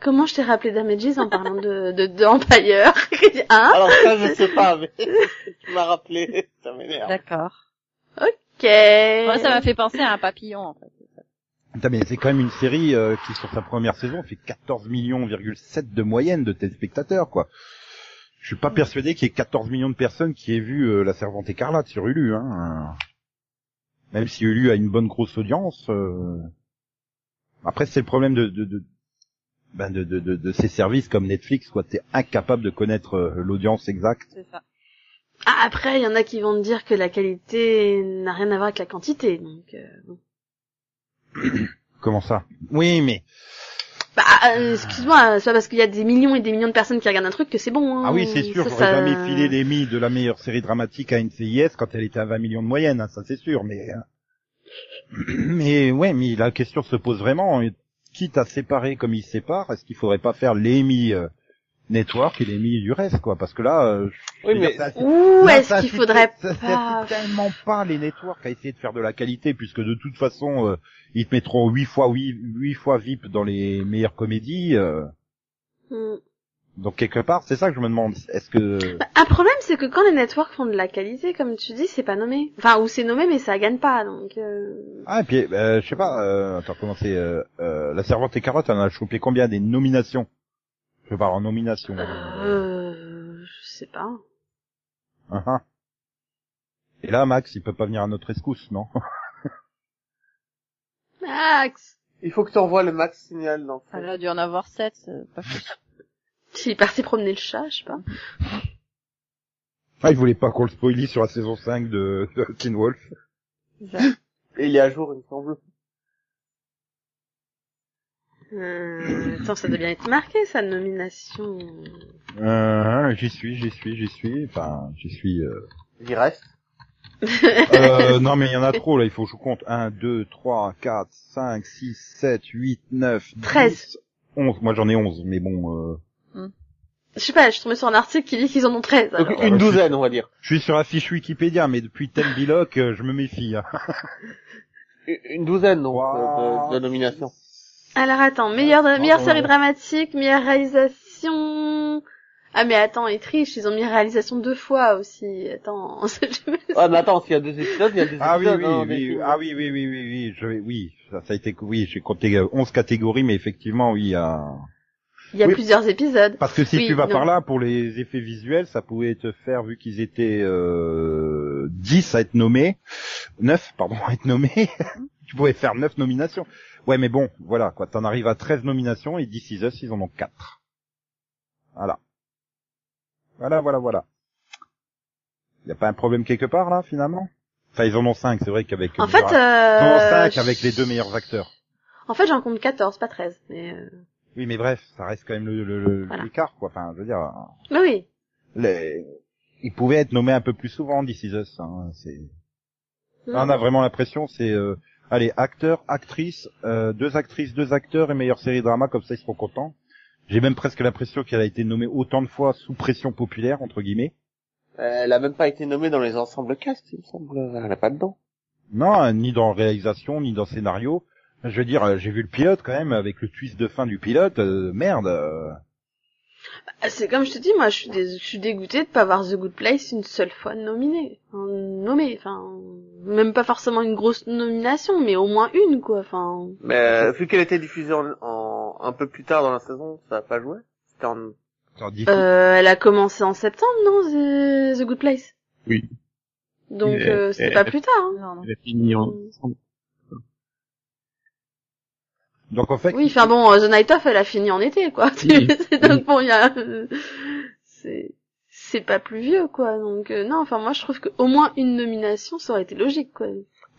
Comment je t'ai rappelé Damages en parlant de, de, de Empire Hein? Alors ça, je sais pas, mais tu m'as rappelé, ça m'énerve. D'accord. Ok. Moi, ça m'a fait penser à un papillon, en fait. Putain, mais c'est quand même une série euh, qui sur sa première saison fait 14 millions,7 de moyenne de téléspectateurs quoi. Je suis pas persuadé qu'il y ait 14 millions de personnes qui aient vu euh, La Servante écarlate sur Hulu hein. Même si Hulu a une bonne grosse audience euh, après c'est le problème de de de, ben, de, de, de- de ces services comme Netflix quoi, t'es incapable de connaître euh, l'audience exacte. C'est ça. Ah, après, il y en a qui vont te dire que la qualité n'a rien à voir avec la quantité. Donc, euh, bon. Comment ça? Oui, mais Bah, euh, excuse-moi, c'est pas parce qu'il y a des millions et des millions de personnes qui regardent un truc que c'est bon. Hein. ah oui, c'est sûr, Ça, j'aurais ça- jamais filé l'Emmy de la meilleure série dramatique à NCIS quand elle était à 20 millions de moyenne, hein, ça c'est sûr, mais euh, mais ouais, mais la question se pose vraiment, quitte à séparer comme ils se séparent, est-ce qu'il faudrait pas faire l'Emmy euh, Network et l'Emmy du reste quoi? Parce que là, euh, Oui, mais- dire, ça- est-ce qu'il faudrait ça, pas... tellement pas les networks à essayer de faire de la qualité puisque de toute façon euh, ils te mettront huit fois huit huit fois VIP dans les meilleures comédies. euh, Hmm. Donc quelque part, c'est ça que je me demande. Est-ce que Bah, Un problème, c'est que quand les networks font de la qualité, comme tu dis, c'est pas nommé. Enfin, ou c'est nommé, mais ça gagne pas, donc... Euh... ah et puis euh, je sais pas. Euh, attends comment c'est euh, euh, La Servante et Carotte, elle en a chopé combien des nominations? Je parle en nomination. Euh... Je sais pas. Ah, ah. Et là, Max, il peut pas venir à notre escousse, non? Max Il faut que tu envoies le max signal dans Elle a dû en avoir sept, euh, pas plus. S'il est parti promener le chat, je sais pas. Ah, il voulait pas qu'on le spoilie sur la saison 5 de, de Teen Wolf. Et il est à jour, il me semble. Euh... Attends, ça doit bien être marqué, sa nomination. Euh, j'y suis, j'y suis, j'y suis. Enfin, j'y suis. Euh... Il reste. Euh, non, mais il y en a trop là. Il faut que je compte. 1, 2, 3, 4, 5, 6, 7, 8, 9, 10, 13. 11. Moi, j'en ai 11, mais bon. Euh... Je sais pas, je suis tombée sur un article qui dit qu'ils en ont 13. Donc alors. une douzaine, on va dire. Je suis sur la fiche Wikipédia, mais depuis Ten Biloc, euh, je me méfie. hein. Une- douzaine, donc, Trois, de, de nominations. Alors attends, meilleure, Non, meilleure série dramatique, meilleure réalisation. Ah mais attends, ils trichent, ils ont mis réalisation deux fois aussi. Attends, Ah mais attends, s'il y a deux épisodes, il y a deux Ah oui, épisodes. oui, hein, oui, des- ah oui, oui, oui, oui, oui, je, oui, ça, ça a été, oui, j'ai compté euh, 11 catégories, mais effectivement, oui, il y a... il y a Oui. plusieurs épisodes. Parce que si Oui, tu vas non. par là, pour les effets visuels, ça pouvait te faire, vu qu'ils étaient euh, 10 à être nommés, 9, pardon, à être nommés, tu pouvais faire 9 nominations. Ouais, mais bon, voilà, quoi, t'en arrives à 13 nominations, et DC Us, ils en ont 4. Voilà. Voilà, voilà, voilà. Y a pas un problème quelque part, là, finalement? Enfin, ils en ont 5, c'est vrai qu'avec... En fait, Ils en ont euh... 5 avec les deux meilleurs acteurs. En fait, j'en compte 14, pas 13. Mais euh... Oui, mais bref, ça reste quand même le, le, le- Voilà. l'écart, quoi. Enfin, je veux dire, mais oui. les... ils pouvaient être nommés un peu plus souvent, This Is Us. Hein. C'est... Là, on a vraiment l'impression, c'est, euh, allez, acteur, actrice, euh, deux actrices, deux acteurs et meilleure série drama, comme ça ils seront contents. J'ai même presque l'impression qu'elle a été nommée autant de fois sous pression populaire, entre guillemets. Elle a même pas été nommée dans les ensembles cast, il me semble. Elle a pas dedans. Non, ni dans réalisation, ni dans scénario. Je veux dire, euh, j'ai vu le pilote quand même, avec le twist de fin du pilote, euh, merde. euh, Ah, C'est comme je te dis, moi, je suis, dés- je suis dégoûtée de pas voir The Good Place une seule fois nominée, nommée, enfin, même pas forcément une grosse nomination, mais au moins une, quoi. Enfin, Mais euh, vu qu'elle était diffusée en, en- un peu plus tard dans la saison, ça a pas joué? C'était en... euh, elle a commencé en septembre, non, The, The Good Place? Oui. Donc euh, c'est et- pas plus tard. Hein. Non, non. Elle a fini en décembre. Donc en fait, Oui, enfin bon, The Night Of, elle a fini en été, quoi. Oui. Donc bon, il y a, c'est, c'est pas plus vieux, quoi. Donc euh, non, enfin moi je trouve qu'au moins une nomination, ça aurait été logique, quoi.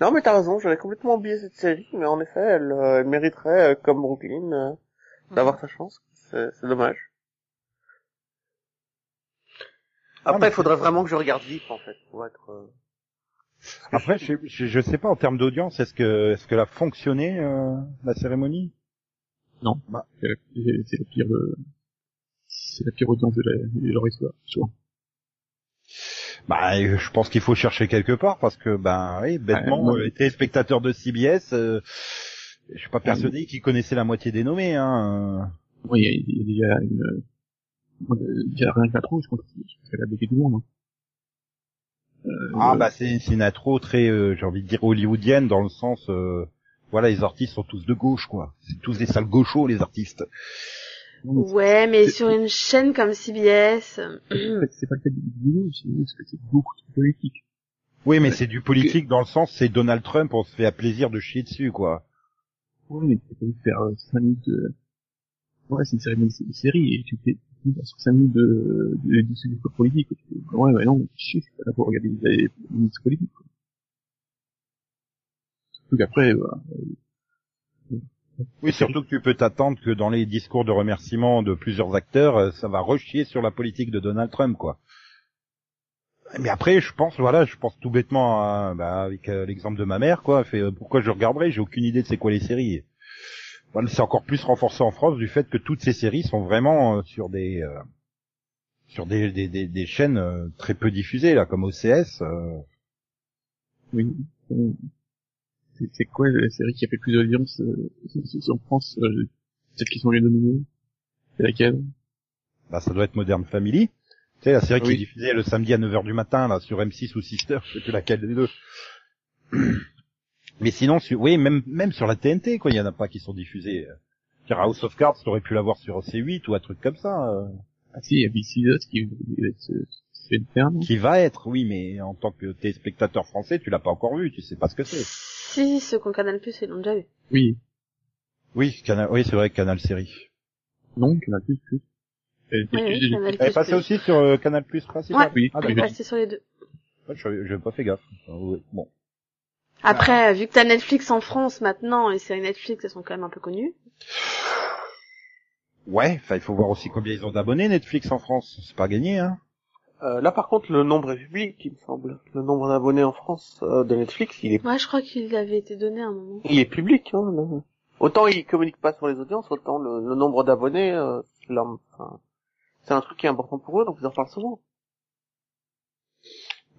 Non mais t'as raison, j'avais complètement oublié cette série, mais en effet, elle, euh, elle mériterait, euh, comme Brooklyn, euh, d'avoir sa chance. C'est c'est dommage. Ah, Après, il faudrait vraiment que je regarde vite, en fait, pour être... après, je, je, je sais pas en termes d'audience, est-ce que est-ce qu'elle a fonctionné euh, la cérémonie? C'est la, c'est la pire, euh, c'est la pire audience de, la, de leur histoire, vois. Bah, euh, je pense qu'il faut chercher quelque part parce que, ben, oui, bêtement, Ouais, euh, téléspectateur de CBS, euh, je suis pas persuadé qu'ils connaissaient la moitié des nommés. Hein. Moi, il y a, il y a une, moi, euh, déjà rien que l'intro, je pense que c'est la beauté du monde. Hein. Euh, Ah bah c'est c'est une intro très, euh, j'ai envie de dire hollywoodienne dans le sens, euh, voilà, les artistes sont tous de gauche quoi. C'est tous des sales gauchos les artistes. Ouais, mais c'est- sur une chaîne comme CBS, c'est pas- c'est pas le cas du c'est beaucoup trop politique. Oui, mais c'est du politique dans le sens, c'est Donald Trump, on se fait à plaisir de chier dessus quoi. Ouais, mais t'as pas envie de faire 5 minutes de... Ouais, c'est une série, mais c'est une série, et tu fais 5 minutes de, de, de discours politique. Ouais, bah non, chier, c'est pas là pour les, discours politiques. Surtout qu'après, bah, Oui, surtout que tu peux t'attendre que dans les discours de remerciement de plusieurs acteurs, euh, ça va rechier sur la politique de Donald Trump, quoi. Mais après, je pense, voilà, je pense tout bêtement à, bah, avec euh, l'exemple de ma mère, quoi. Fait, euh, pourquoi je regarderais? J'ai aucune idée de c'est quoi les séries. Voilà, c'est encore plus renforcé en France du fait que toutes ces séries sont vraiment euh, sur des euh, sur des, des, des, des chaînes euh, très peu diffusées, là, comme OCS. euh. oui. C'est quoi la série qui a fait plus d'audience en France euh, Celle qui sont les nominés? C'est laquelle? Bah, ça doit être Modern Family. Tu sais, la série qui est diffusée le samedi à 9h du matin, là, sur M6 ou Sister, je sais plus laquelle des deux. Mais sinon, sur, oui, même, même sur la TNT, quoi, il y en a pas qui sont diffusés. Car House of Cards, t'aurais pu l'avoir sur C8 ou un truc comme ça, euh, Ah si, il y a BC qui fait faire, non? Qui va être, oui, mais en tant que téléspectateur français, tu l'as pas encore vu, tu sais pas ce que c'est. si ceux qui ont Canal Plus, ils l'ont déjà vu. Oui. Oui, Canal, oui, c'est vrai, Canal Série. Non, Canal Plus, plus. Elle Elle est Plus. passée aussi sur euh, Canal Plus principal. Ouais. Oui, Ah, oui, d'accord. Ouais, c'est sur les deux. Ouais, je j'avais pas fait gaffe. Ah, ouais, Bon. Après, vu que t'as Netflix en France maintenant, les séries Netflix, elles sont quand même un peu connues. Ouais, enfin, il faut voir aussi combien ils ont d'abonnés Netflix en France. C'est pas gagné, hein. Euh, là, par contre, le nombre est public, il me semble. Le nombre d'abonnés en France euh, de Netflix, il est, Ouais, je crois qu'il avait été donné à un moment. il est public. Hein, le- Autant il communique pas sur les audiences, autant le, le nombre d'abonnés, euh, c'est leur- enfin, c'est un truc qui est important pour eux, donc ils en parlent souvent.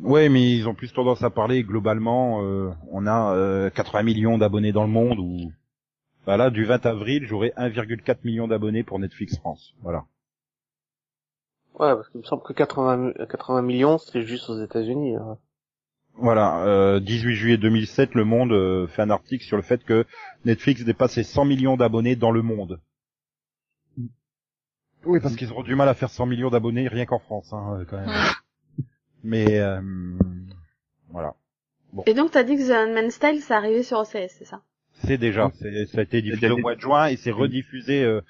Ouais, mais ils ont plus tendance à parler globalement. euh, on a euh, 80 millions d'abonnés dans le monde. Ou bah là, du 20 avril, j'aurai 1,4 million d'abonnés pour Netflix France. Voilà. Ouais, parce qu'il me semble que 80, 80 millions, c'est juste aux États-Unis. hein. Voilà, euh, 18 juillet 2007, Le Monde euh, fait un article sur le fait que Netflix dépasse les 100 millions d'abonnés dans le monde. Oui, parce qu'ils auront du mal à faire 100 millions d'abonnés rien qu'en France, hein, quand même. Mais euh, voilà, Et donc t'as dit que The Handmaid's Style c'est arrivé sur OCS, c'est ça? C'est déjà, c'est- ça a été diffusé au mois de juin et c'est rediffusé euh,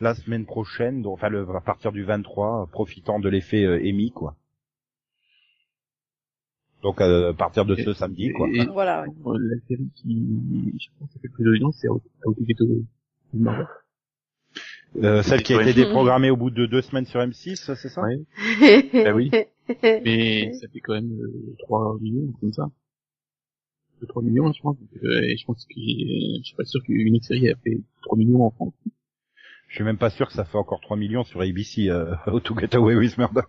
la semaine prochaine, donc enfin le, à partir du 23, euh, profitant de l'effet euh, Emmy, quoi. Donc euh, à partir de ce samedi, quoi. Et, Voilà. ouais. la série qui, je pense, a fait le plus d'audience, c'est. Marvel. Euh, celle qui a été déprogrammée au bout de deux semaines sur M6, c'est ça? Ouais. Bah oui. Mais ça fait quand même euh, 3 millions, comme ça. 3 millions, je pense. Euh, et je pense que je suis pas sûr qu'une série a fait 3 millions en France. Je suis même pas sûr que ça fait encore 3 millions sur ABC, euh, How to Get Away with Murder.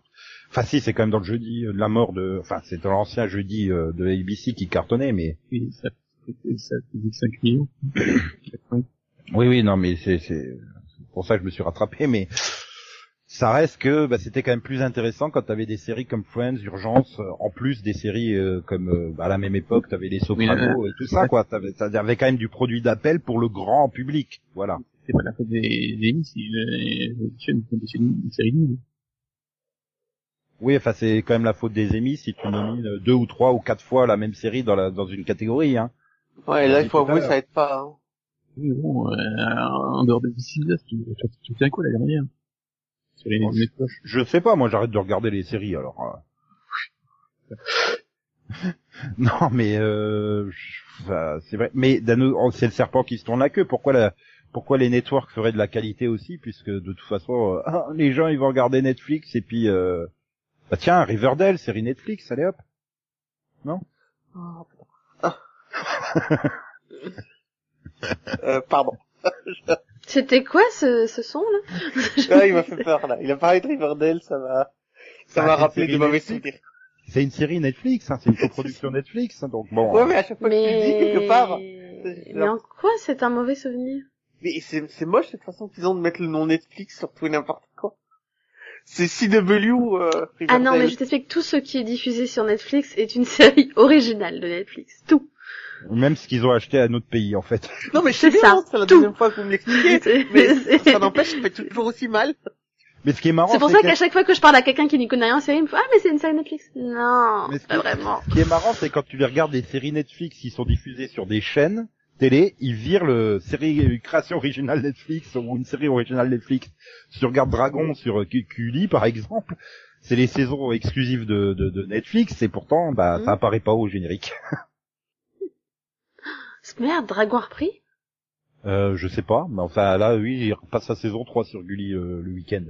Enfin si, c'est quand même dans le jeudi euh, de la mort de... Enfin, c'est dans l'ancien jeudi euh, de ABC qui cartonnait, mais... Et ça fait, ça fait 5 millions. Oui, oui, non, mais c'est c'est c'est pour ça que je me suis rattrapé, mais ça reste que bah, c'était quand même plus intéressant quand t'avais des séries comme Friends, Urgence, euh, en plus des séries euh, comme euh, bah, à la même époque, t'avais les Sopranos et tout ça, quoi. T'avais t'avais quand même du produit d'appel pour le grand public, voilà. c'est pas la faute des, des émis, c'est une, série nulle. Oui, enfin c'est quand même la faute des émis si tu nomines deux ou trois ou quatre fois la même série dans la dans une catégorie, hein. Ouais, là, il faut avouer, ça aide pas. Hein. Oui, bon, euh, en dehors de DC, tu, tu, un coup la dernière? Sur les Bon, networks. Je sais pas, moi j'arrête de regarder les séries alors. euh. non, mais euh, enfin, c'est vrai. Mais d'un autre- oh, c'est le serpent qui se tourne la queue. Pourquoi la, pourquoi les networks feraient de la qualité aussi, puisque de toute façon, euh, ah, les gens ils vont regarder Netflix et puis, euh, bah tiens, Riverdale, série Netflix, allez hop. Euh, pardon. C'était quoi ce, ce son là? Ah, il m'a fait peur, là. Il a parlé de Riverdale, ça m'a, ça Bah, m'a c'est rappelé une de mauvais série souvenirs. C'est une série Netflix, hein, c'est une coproduction Netflix, hein, donc bon. Ouais, euh, mais à chaque fois que tu le dis quelque part, Mais en quoi c'est un mauvais souvenir? Mais c'est, c'est moche cette façon qu'ils ont de mettre le nom Netflix sur tout et n'importe quoi. C'est CW, euh, Ah non, mais je t'explique, tout ce qui est diffusé sur Netflix est une série originale de Netflix. Tout. Même ce qu'ils ont acheté à notre pays, en fait. Non, mais C'est ça, c'est la deuxième fois que vous me l'expliquez. Mais ça n'empêche, ça fait toujours aussi mal. Mais ce qui est marrant, c'est pour ça qu'à chaque fois que je parle à quelqu'un qui n'y connaît rien en série, il me fait Ah, mais c'est une série Netflix. Non, Mais ce pas qui- vraiment. Ce qui est marrant, c'est quand tu les regardes des séries Netflix qui sont diffusées sur des chaînes télé, ils virent le série une création originale Netflix ou une série originale Netflix. Si tu regardes Dragon sur euh, Cully, par exemple, c'est les saisons exclusives de, de, de Netflix et pourtant, bah, Mhm. ça apparaît pas au générique. Merde, Dragon repris? Euh, je sais pas, mais enfin là, oui, il repasse sa saison 3 sur Gulli euh, le week-end.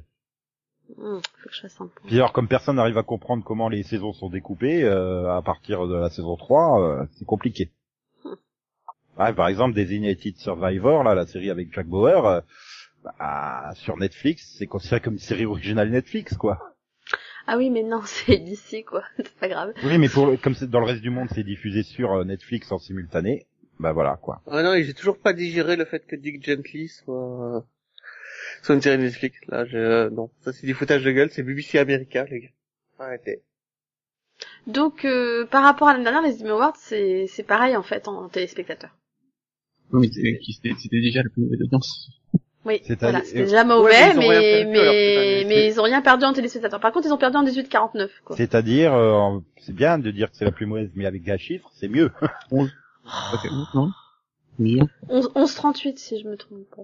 Hum, Faut que je fasse un point. Puis alors, comme personne n'arrive à comprendre comment les saisons sont découpées, euh, à partir de la saison 3, euh, c'est compliqué. Hmm. Ouais, par exemple, Designated Survivor, là, la série avec Jack Bauer, euh, bah, sur Netflix, c'est considéré comme une série originale Netflix, quoi. Ah oui, mais non, c'est d'ici, quoi. C'est pas grave. Oui, mais pour, comme c'est dans le reste du monde, c'est diffusé sur euh, Netflix en simultané, bah voilà, quoi. Ah non, et j'ai toujours pas digéré le fait que Dick Gently soit, euh, soit une série Netflix. Là, je, euh, non. Ça, c'est du foutage de gueule, c'est BBC America, les gars. Arrêtez. Donc, euh, par rapport à l'année dernière, les Emmy Awards, c'est c'est pareil, en fait, en téléspectateurs. Non, mais c'était c'était déjà le plus mauvais d'audience. Oui, C'est voilà, c'était déjà mauvais, ouais, mais ils ont rien mais, mais, mais ils ont rien perdu en téléspectateurs. Par contre, ils ont perdu en 18-49, quoi. C'est-à-dire, euh, c'est bien de dire que c'est la plus mauvaise, mais avec un chiffre, c'est mieux. Ok, non Oui. 11 11-38, si je me trompe pas.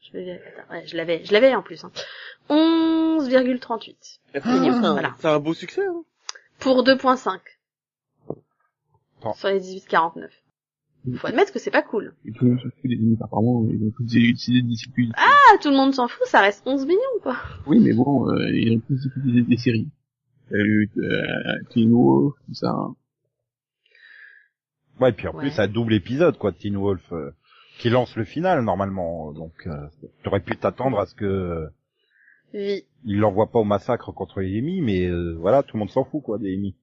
Je vais. Attends, ouais, je l'avais, je l'avais en plus, hein. 11,38. Et franchement, c'est un, Voilà. c'est un beau succès, hein. Pour 2.5. Bon. Sur les 18-49. Faut admettre que c'est pas cool. Et tout le monde s'en fout des émis, apparemment, ils ont tous décidé de discuter. Ah, tout le monde s'en fout, ça reste 11 millions, quoi. Oui, mais bon, euh, ils ont tous discuté des, des séries. Il y a eu, euh, Teen Wolf, tout ça. Ouais, et puis en Ouais. plus, un double épisode, quoi, de Teen Wolf, euh, qui lance le final, normalement. Donc, euh, t'aurais pu t'attendre à ce que Oui. il l'envoie pas au massacre contre les Emmy, mais euh, voilà, tout le monde s'en fout, quoi, des Emmy.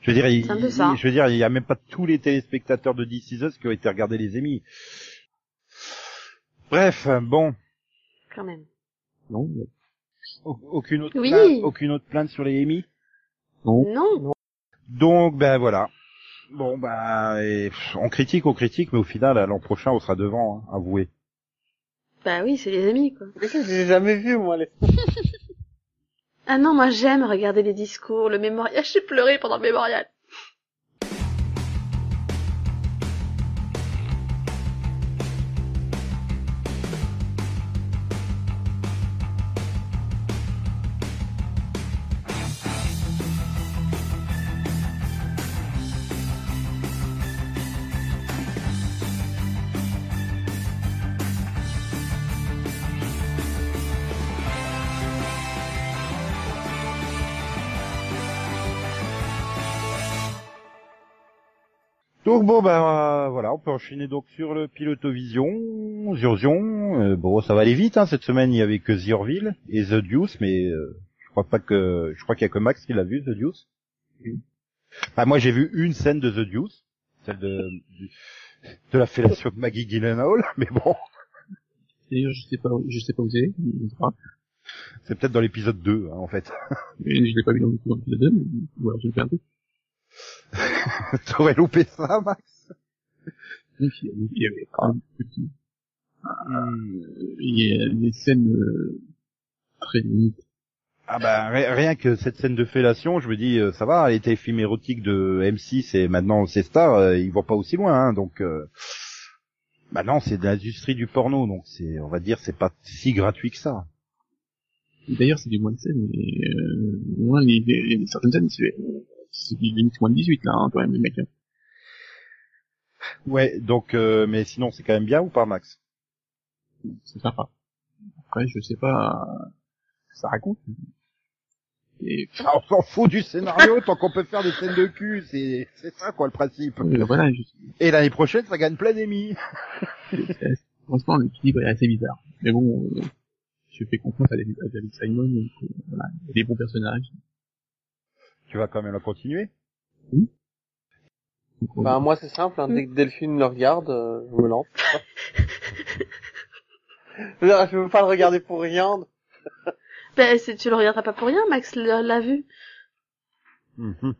Je veux dire, il, ça. je veux dire, il y a même pas tous les téléspectateurs de DC Us qui ont été regarder les Emmy. Bref, euh, bon, Quand même. Non, Au- Aucune autre, Oui. plainte, aucune autre plainte sur les EMI? Non. Non. Donc, ben voilà. Bon, bah, et, pff, on critique, on critique, mais au final, à l'an prochain, on sera devant, hein, avouez. Bah oui, c'est les amis, quoi. Mais ça, j'ai jamais vu, moi, les... Ah non, moi j'aime regarder les discours, le mémorial. J'ai pleuré pendant le mémorial. Donc bon, ben voilà, on peut enchaîner donc sur le Pilotovision, Zurzion. Euh, bon, ça va aller vite, hein. Cette semaine, il y avait que The Orville et The Deuce, mais euh, je crois pas que, je crois qu'il y a que Max qui l'a vu, The Deuce. Enfin, moi, j'ai vu une scène de The Deuce, celle de de la fellation de Maggie Gyllenhaal, mais bon, D'ailleurs, je sais pas, je sais pas où c'est, je c'est peut-être dans l'épisode 2, hein, en fait. Je l'ai pas vu dans l'épisode 2, mais, ou alors j'ai fait un truc. T'aurais loupé ça, Max? Il y avait- quand même petit, euh, il y a des scènes, euh, très limites. Ah bah ri- rien que cette scène de fellation, je me dis euh, ça va, elle était film érotique de M6 et maintenant c'est Star, euh, ils vont pas aussi loin, hein, donc euh, bah non c'est de l'industrie du porno, donc c'est on va dire c'est pas si gratuit que ça. D'ailleurs, c'est du moins de scènes, mais, euh, moins les, les, les- certaines scènes, limite moins de 18, là, hein, quand même, les mecs. hein. Ouais, donc euh, mais sinon c'est quand même bien ou pas Max? C'est sympa. Après, je sais pas, euh, ça raconte. Et, Ah, On s'en fout du scénario tant qu'on peut faire des scènes de cul, c'est c'est ça quoi le principe. euh, voilà, je, Et l'année prochaine ça gagne plein d'émis. franchement, l'équilibre est assez bizarre. Mais bon, euh, je fais confiance à David, Simon, donc, voilà, il y a des bons personnages. Tu vas quand même la continuer Bah, moi, c'est simple, hein, dès que Delphine le regarde, euh, je me lance. je je veux pas le regarder pour rien. Bah, c'est- tu le regarderas pas pour rien, Max l'a vu. Mhm.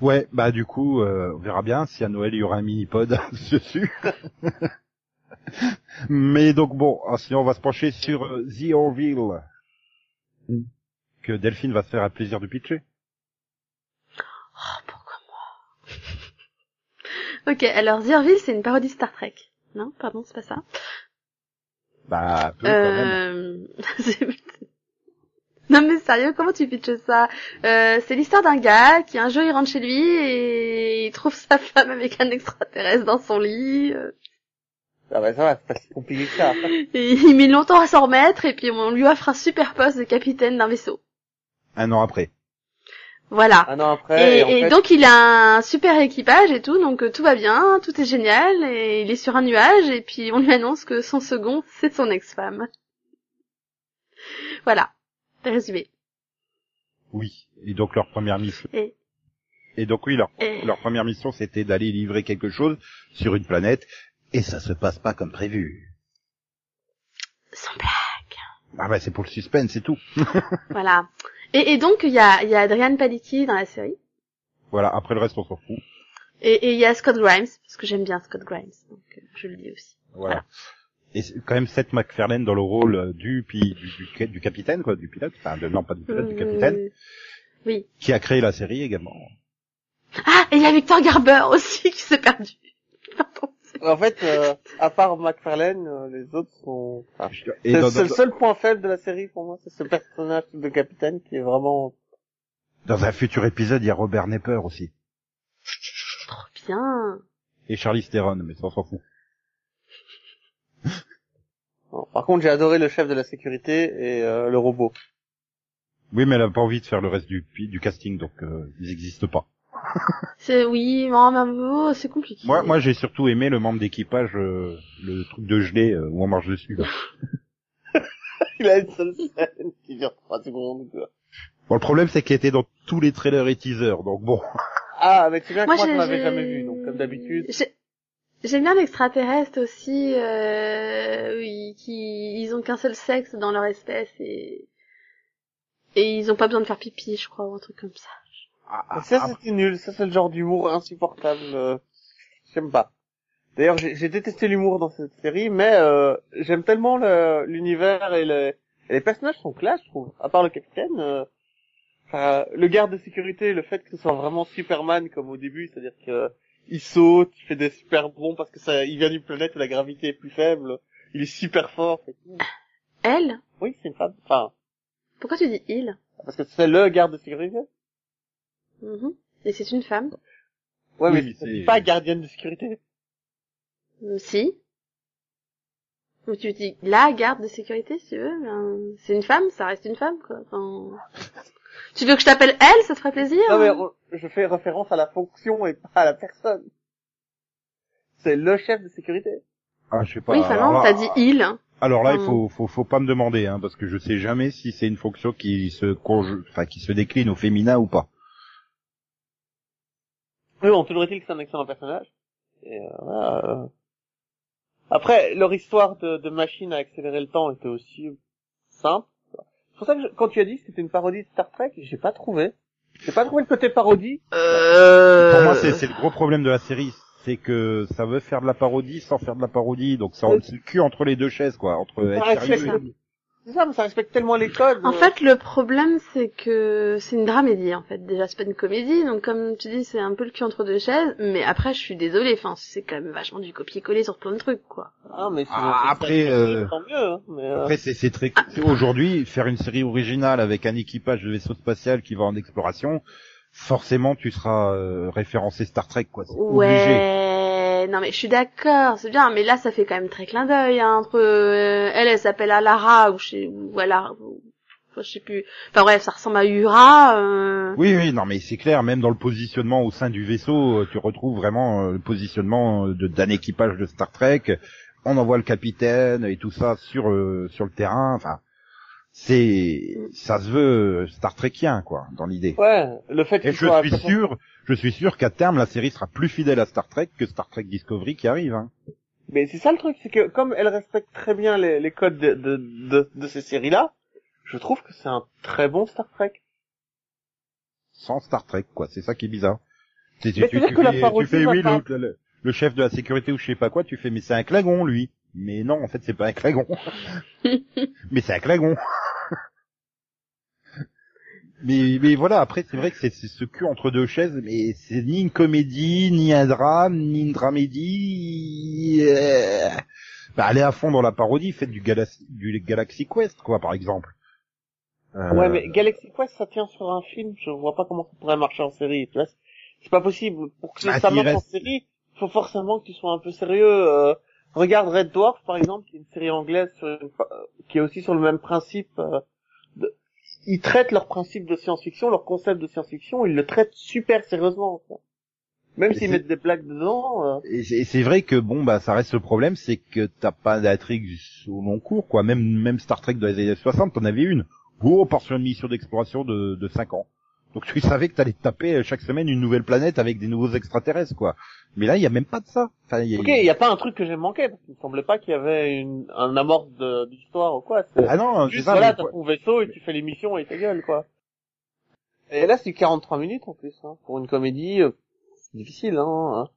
Ouais, bah du coup, euh, on verra bien si à Noël il y aura un mini-pod dessus. Mais donc bon, sinon on va se pencher sur euh, The Orville, Mm. Que Delphine va se faire un plaisir de pitcher. Oh, pourquoi moi Ok, alors The Orville, c'est une parodie de Star Trek. Non, pardon, c'est pas ça. Bah, quand même. Euh... non mais sérieux, comment tu pitches ça euh, C'est l'histoire d'un gars qui un jour il rentre chez lui et il trouve sa femme avec un extraterrestre dans son lit. euh, Ah bah, ça va, c'est pas si compliqué que ça. Et il met longtemps à s'en remettre et puis on lui offre un super poste de capitaine d'un vaisseau. Un an après. Voilà. Un an après, Et, et, en et fait, donc il a un super équipage et tout, donc euh, tout va bien, tout est génial, et il est sur un nuage, et puis on lui annonce que son second, c'est son ex-femme. Voilà, résumé. Oui. Et donc leur première mission. Et, Et donc oui, leur, et- leur première mission c'était d'aller livrer quelque chose sur une planète, et ça se passe pas comme prévu. sans blague. Ah bah c'est pour le suspense, c'est tout. Voilà. Et, et donc il y a, y a Adrian Palicki dans la série, Voilà, après le reste on s'en fout. et il y a Scott Grimes, parce que j'aime bien Scott Grimes, donc euh, je le dis aussi. Voilà. Et quand même Seth MacFarlane dans le rôle du, du, du, du capitaine, quoi, du pilote, enfin, de, non, pas du pilote, du capitaine, Euh, Oui. qui a créé la série également. Ah, et il y a Victor Garber aussi qui s'est perdu. Pardon. En fait, euh, à part McFarlane, euh, les autres sont... enfin, Et c'est le seul point faible de la série pour moi, c'est ce personnage de capitaine qui est vraiment... dans un futur épisode, il y a Robert Nepper aussi. Trop bien. Et Charlie Theron, mais ça on s'en fout. Bon, Par contre, j'ai adoré le chef de la sécurité et euh, le robot. Oui, mais elle a pas envie de faire le reste du, du casting, donc euh, ils existent pas. C'est oui, mais oh, c'est compliqué. Moi, moi, j'ai surtout aimé le membre d'équipage, euh, le truc de gelée euh, où on marche dessus. Là. Il a une seule scène qui dure 3 secondes. quoi. Bon, le problème, c'est qu'il était dans tous les trailers et teasers, donc bon. Ah, mais tu viens que Moi, moi, je l'avais jamais vu, donc comme d'habitude. J'ai- J'aime bien l'extraterrestre aussi, euh, oui, qui, ils ont qu'un seul sexe dans leur espèce et, et ils ont pas besoin de faire pipi, je crois, ou un truc comme ça. Ah, ah, ça ah, c'était nul, ça c'est le genre d'humour insupportable. euh, J'aime pas. D'ailleurs, j'ai j'ai détesté l'humour dans cette série, mais euh, j'aime tellement le- l'univers et, le- et les personnages sont classe, je trouve. À part le capitaine, euh, enfin, le garde de sécurité, le fait que ce soit vraiment Superman comme au début, c'est-à-dire que il saute, il fait des super bons parce que ça, il vient d'une planète où la gravité est plus faible, il est super fort. et tout. Elle? Oui, c'est une femme. Enfin, Pourquoi tu dis il? Parce que c'est le garde de sécurité. Mhm. Et c'est une femme Ouais, Oui, mais c'est c'est- pas gardienne de sécurité. Euh, Si. Ou tu dis la garde de sécurité, si tu veux. ben, c'est une femme, ça reste une femme, quoi. Enfin... Tu veux que je t'appelle elle, ça te ferait plaisir Non mais hein je fais référence à la fonction et pas à la personne. C'est le chef de sécurité. ah, je sais pas. Oui, enfin non, t'as dit il. Alors là, il faut, faut, faut pas me demander, hein, parce que je sais jamais si c'est une fonction qui se conju- enfin, qui se décline au féminin ou pas. Oui, on toujours est-il que c'est un excellent personnage. Et euh, voilà, euh. Après, leur histoire de, de machine à accélérer le temps était aussi simple. C'est pour ça que je- quand tu as dit que c'était une parodie de Star Trek, j'ai pas trouvé. J'ai pas trouvé le côté parodie. Euh... Pour moi, c'est c'est le gros problème de la série, c'est que ça veut faire de la parodie sans faire de la parodie, donc ça c'est le cul entre les deux chaises, quoi, entre être C'est ça, mais ça respecte tellement les codes. En euh. fait, le problème, c'est que c'est une dramédie, en fait. Déjà, c'est pas une comédie, donc comme tu dis, c'est un peu le cul entre deux chaises. Mais après, je suis désolée, enfin, c'est quand même vachement du copier-coller sur plein de trucs, quoi. Ah, mais Ah, c'est après, ça, euh, tant mieux. Hein, mais, euh, Après, c'est c'est très c'est- aujourd'hui faire une série originale avec un équipage de vaisseau spatial qui va en exploration. Forcément, tu seras euh, référencé Star Trek, quoi. C'est obligé. Non mais je suis d'accord, c'est bien, mais là ça fait quand même très clin d'œil hein, entre euh, elle, elle s'appelle Alara ou je sais ou Alara, ou- je sais plus. Enfin bref, ça ressemble à Ura. Euh... Oui, oui, non, mais c'est clair. Même dans le positionnement au sein du vaisseau, euh, tu retrouves vraiment le positionnement d'un équipage de Star Trek. On envoie le capitaine et tout ça sur sur le terrain. Enfin, c'est ça se veut Star Trekien, quoi, dans l'idée. Ouais, le fait Et je soit- suis sûr, je suis sûr qu'à terme la série sera plus fidèle à Star Trek que Star Trek Discovery qui arrive. Hein. Mais c'est ça le truc, c'est que comme elle respecte très bien les, les codes de, de, de, de ces séries-là, je trouve que c'est un très bon Star Trek. Sans Star Trek, quoi. C'est ça qui est bizarre. Tu, tu, tu que la fais, parodie tu fais oui, le, le, le chef de la sécurité ou je sais pas quoi, tu fais mais c'est un clagon lui. Mais non, en fait c'est pas un clagon. mais c'est un clagon. mais mais voilà, après c'est vrai que c'est ce cul entre deux chaises, mais c'est ni une comédie, ni un drame, ni une dramédie. Euh... Bah, allez à fond dans la parodie, faites du, Galaxy, du Galaxy Quest, quoi, par exemple. Euh, Ouais, mais Galaxy Quest, ça tient sur un film, je vois pas comment ça pourrait marcher en série. Tu vois, c'est- pas possible. Pour que Ah, ça marche en série, il faut forcément que tu sois un peu sérieux. euh, regarde Red Dwarf, par exemple, qui est une série anglaise sur une- euh, qui est aussi sur le même principe. euh, de- Ils traitent leur principe de science-fiction, leur concept de science-fiction, ils le traitent super sérieusement. quoi. Même s'ils mettent des blagues dedans. euh, Et c'est- vrai que bon bah ça reste le problème, c'est que t'as pas d'intrigue au long cours quoi. Même même Star Trek dans les années 60, t'en avais une. Gros portion de mission d'exploration de, de 5 ans. Donc tu savais que t'allais te taper euh, chaque semaine une nouvelle planète avec des nouveaux extraterrestres quoi. Mais là il y a même pas de ça. Enfin, il y a- Ok, il y a pas un truc que j'ai manqué, parce qu'il me semblait pas qu'il y avait une, un amorce d'histoire ou quoi. Ah non, c'est Juste ça. voilà, t'as ton vaisseau et tu fais l'émission et ta gueule, quoi. Et là, c'est 43 minutes en plus, hein. Pour une comédie, euh, difficile, hein. hein.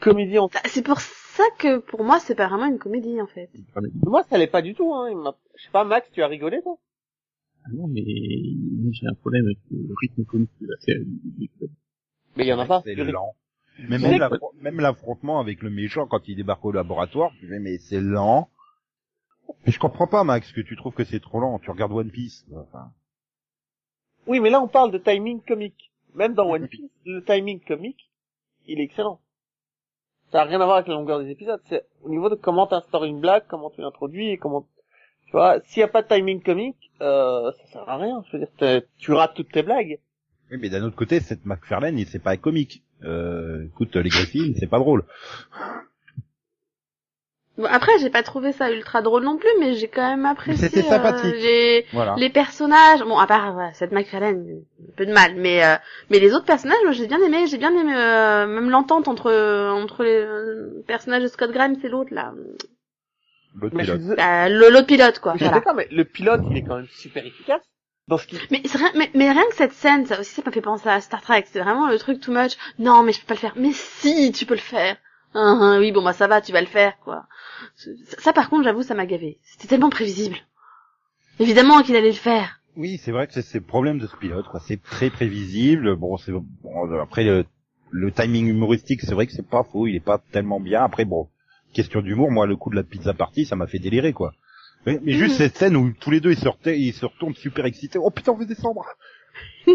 Comédie en... Bah, C'est pour ça que pour moi c'est pas vraiment une comédie en fait. Moi, ça l'est pas du tout, hein. Je sais pas, Max, tu as rigolé, toi? Ah non, mais moi, j'ai un problème avec le rythme comique de la série. Mais il y en a pas. C'est lent. Même, Mais- même l'affro- même l'affrontement avec le méchant quand il débarque au laboratoire, tu fais mais c'est lent. Mais je comprends pas Max que tu trouves que c'est trop lent. Tu regardes One Piece. Enfin, Oui, mais là, on parle de timing comique. Même dans One Piece, le timing comique, il est excellent. Ça a rien à voir avec la longueur des épisodes. C'est au niveau de comment t'instaures une blague, comment tu l'introduis et comment, tu vois, s'il y a pas de timing comique, euh, ça sert à rien. Je veux dire, tu rates toutes tes blagues. Oui, mais d'un autre côté, cette McFarlane, il- c'est pas comique. Euh, écoute, les Griffins, c'est pas drôle. Bon, après, j'ai pas trouvé ça ultra drôle non plus, mais j'ai quand même apprécié. C'était sympathique. euh, j'ai Voilà. les personnages. Bon, à part voilà, cette McFarlane, un peu de mal, mais euh, mais les autres personnages, moi, j'ai bien aimé. J'ai bien aimé euh, même l'entente entre entre les euh, personnages de Scott Grimes et l'autre là, L'autre Mais je suis pilote. Bah, le- l'autre pilote quoi. je suis Voilà. d'accord, mais le pilote, il est quand même super efficace. Dans ce qu'il Mais, c'est rien, mais, mais rien que cette scène, ça aussi, ça m'a fait penser à Star Trek. C'est vraiment le truc too much. Non, mais je peux pas le faire. Mais si, tu peux le faire. Hein, hein, oui, bon, bah ça va, tu vas le faire, quoi. Ça, ça, par contre, j'avoue, ça m'a gavé. C'était tellement prévisible. Évidemment qu'il allait le faire. Oui, c'est vrai que c'est c'est le problème de ce pilote, quoi. C'est très prévisible. Bon, c'est bon, après le, le timing humoristique, c'est vrai que c'est pas faux. Il est pas tellement bien. Après, bon, question d'humour, moi, le coup de la pizza party, ça m'a fait délirer, quoi. Mais, mais juste Mhm. cette scène où tous les deux ils sortaient, ils se retournent super excités. Oh putain, on veut descendre.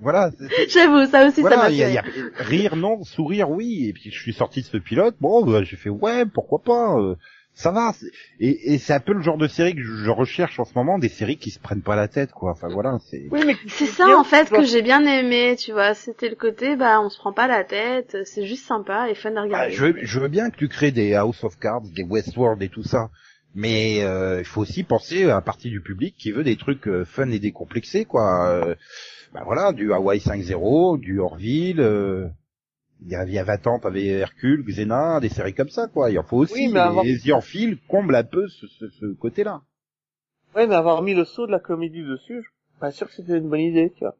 voilà. J'avoue, ça aussi, ça Voilà, m'a il y a, fait. il y a- rire non, sourire oui. Et puis je suis sorti de ce pilote, bon, bah, j'ai fait ouais, pourquoi pas. euh, ça va. Et, et c'est un peu le genre de série que je, recherche en ce moment, des séries qui se prennent pas la tête, quoi. Enfin voilà, c'est. Oui, mais C'est ça, en fait, que j'ai bien aimé, tu vois. C'était le côté, bah, on se prend pas la tête. C'est juste sympa et fun à Ah, regarder. je, veux- je veux bien que tu crées des House of Cards, des Westworld et tout ça, mais euh, il faut aussi penser à la partie du public qui veut des trucs euh, fun et décomplexés, quoi. Euh, bah voilà, du Hawaii 5-0, du Orville. Il y a, il y a 20 ans, t'avais Hercule, Xena, des séries comme ça, quoi. Il en faut aussi. Oui, mais avoir- Les The Orville comblent un peu ce, ce, ce côté-là. Ouais, mais avoir mis le saut de la comédie dessus, je suis pas sûr que c'était une bonne idée, tu vois.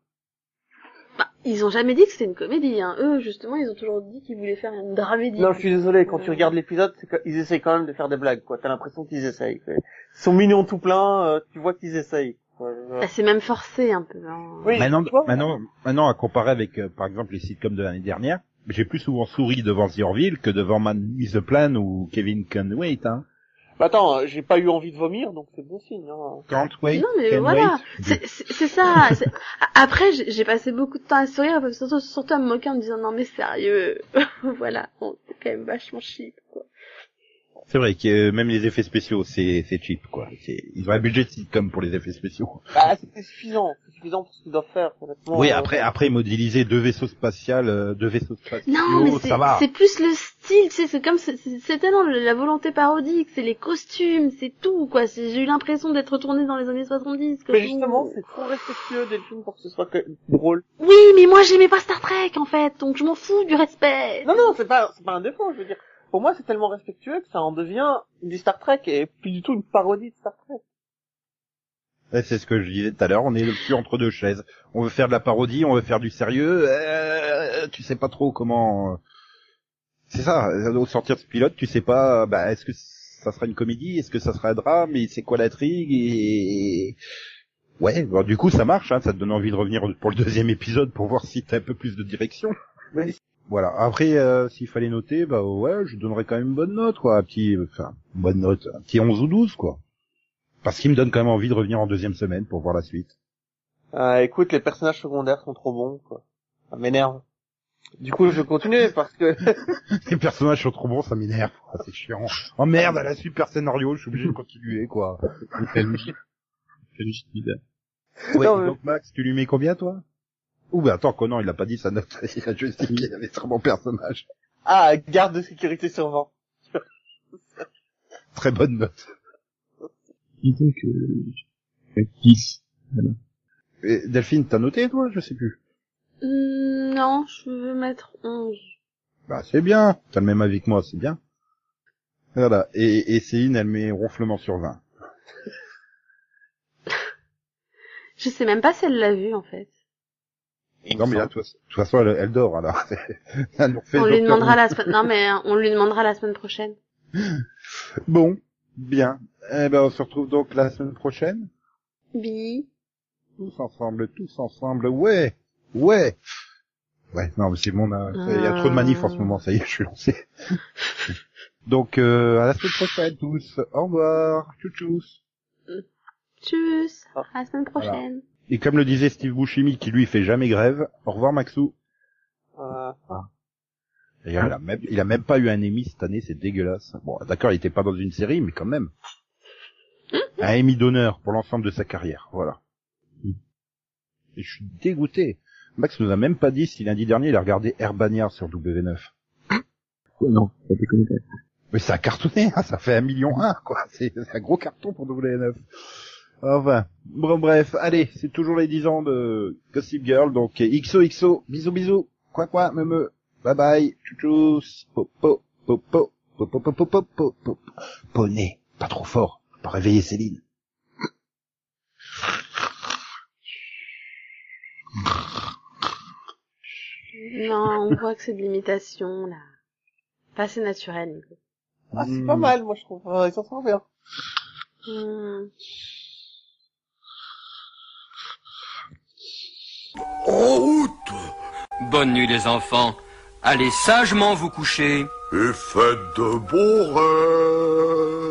Bah, ils ont jamais dit que c'était une comédie, hein. Eux, justement, ils ont toujours dit qu'ils voulaient faire une dramédie. Non, je suis désolé, quand tu regardes l'épisode, c'est que- ils essayent quand même de faire des blagues, quoi. T'as l'impression qu'ils essayent. Ils sont mignons tout plein, euh, tu vois qu'ils essayent. Bah, c'est même forcé, un peu, hein. Oui, maintenant, tu vois. maintenant, maintenant, à comparer avec, euh, par exemple, les sitcoms de l'année dernière, j'ai plus souvent souri devant The Orville que devant Man Is the Plan ou Kevin Can Wait, hein. Bah attends, euh, j'ai pas eu envie de vomir, donc c'est bon signe. Hein. Can't wait. Non, mais can voilà. C'est c'est- c'est ça. Après, j'ai j'ai passé beaucoup de temps à sourire, surtout, surtout à me moquer en me disant non mais sérieux. voilà, bon, c'est quand même vachement cheap. Quoi. C'est vrai que euh, même les effets spéciaux, c'est c'est cheap, quoi. C'est- Ils ont un budget de sitcom pour les effets spéciaux. Bah c'est suffisant, c'est suffisant pour ce qu'ils doivent faire, honnêtement. oui, euh, après, après modéliser deux vaisseaux spatiaux, euh, deux vaisseaux spatiaux, Non, mais c'est ça va. c'est plus le style, tu sais, c'est comme c'est- tellement le- la volonté parodique, c'est les costumes, c'est tout quoi. J'ai eu l'impression d'être retourné dans les années 70. quoi. Mais justement, c'est trop respectueux Delphine pour que ce soit que- drôle. Oui, mais moi j'aimais pas Star Trek en fait, donc je m'en fous du respect. Non, non, c'est pas, c'est pas un défaut, je veux dire. Pour moi, c'est tellement respectueux que ça en devient du Star Trek et plus du tout une parodie de Star Trek. Ouais, c'est ce que je disais tout à l'heure, on est le cul entre deux chaises. On veut faire de la parodie, on veut faire du sérieux, euh, tu sais pas trop comment... euh, C'est ça, au sortir de ce pilote, tu sais pas, bah, est-ce que ça sera une comédie, est-ce que ça sera un drame, et c'est quoi l'intrigue, et... Ouais, du coup ça marche, hein, ça te donne envie de revenir pour le deuxième épisode pour voir si t'as un peu plus de direction. Oui. Voilà, après, euh, s'il fallait noter, bah ouais, je donnerais quand même une bonne note, quoi, un petit, enfin, une bonne note, un petit 11 ou 12, quoi. Parce qu'il me donne quand même envie de revenir en deuxième semaine pour voir la suite. Euh, écoute, les personnages secondaires sont trop bons, quoi. Ça m'énerve. Du coup, je vais continuer parce que Les personnages sont trop bons, ça m'énerve. Ah, c'est chiant. Oh merde, à la super scénario, je suis obligé de continuer, quoi. Ouais, Non, mais- donc Max, tu lui mets combien, toi? Ouh, bah attends, Conan, il a pas dit sa note. Il a juste dit qu'il avait très bon personnage. ah, garde de sécurité sur vent. Très bonne note. Disons que, euh, 10. Et Delphine, t'as noté, toi? Je sais plus. Hmm, non, je veux mettre 11. Bah, c'est bien. T'as le même avis que moi, c'est bien. Voilà. Et, et Céline, elle met ronflement sur 20. Je sais même pas si elle l'a vu en fait. Non, mais là, de toute façon, elle, elle dort, alors. Elle nous refait On lui demandera la semaine. Non mais euh, on lui demandera la semaine prochaine. Bon. Bien. Eh ben, on se retrouve donc la semaine prochaine. Bi. Tous ensemble, tous ensemble, ouais, ouais. Ouais, non, mais c'est bon, ça- il y a trop de manifs en ce moment, ça y est, je suis lancé. Donc, euh, à la semaine prochaine, tous. Au revoir, tchou-tchous. Tchuss. Ah. À la semaine prochaine. Et comme le disait Steve Buscemi, qui lui fait jamais grève, au revoir Maxou. Euh, D'ailleurs, il a même, il a même pas eu un Emmy cette année, c'est dégueulasse. Bon, d'accord, il était pas dans une série, mais quand même. Un Emmy d'honneur pour l'ensemble de sa carrière, voilà. Et je suis dégoûté. Max nous a même pas dit si lundi dernier il a regardé Air Bagnard sur W9. Ouais, non, ça déconne pas. Mais ça a cartonné, hein, ça fait un million un, quoi. C'est un gros carton pour WNF. Enfin, bon bref, allez, c'est toujours les 10 ans de Gossip Girl, donc XOXO, bisous bisous, quoi quoi, me me, bye bye, tchou popo, popo, popo, popo, popo, popo, poney, pas trop fort, pas réveiller Céline. Non, on voit que c'est de l'imitation, là. Pas assez naturel, Nico. Ah, c'est Hmm. pas mal, moi, je trouve. Euh, ils s'en sortent bien. Hmm. En route Bonne nuit les enfants. Allez sagement vous coucher. et faites de bons rêves.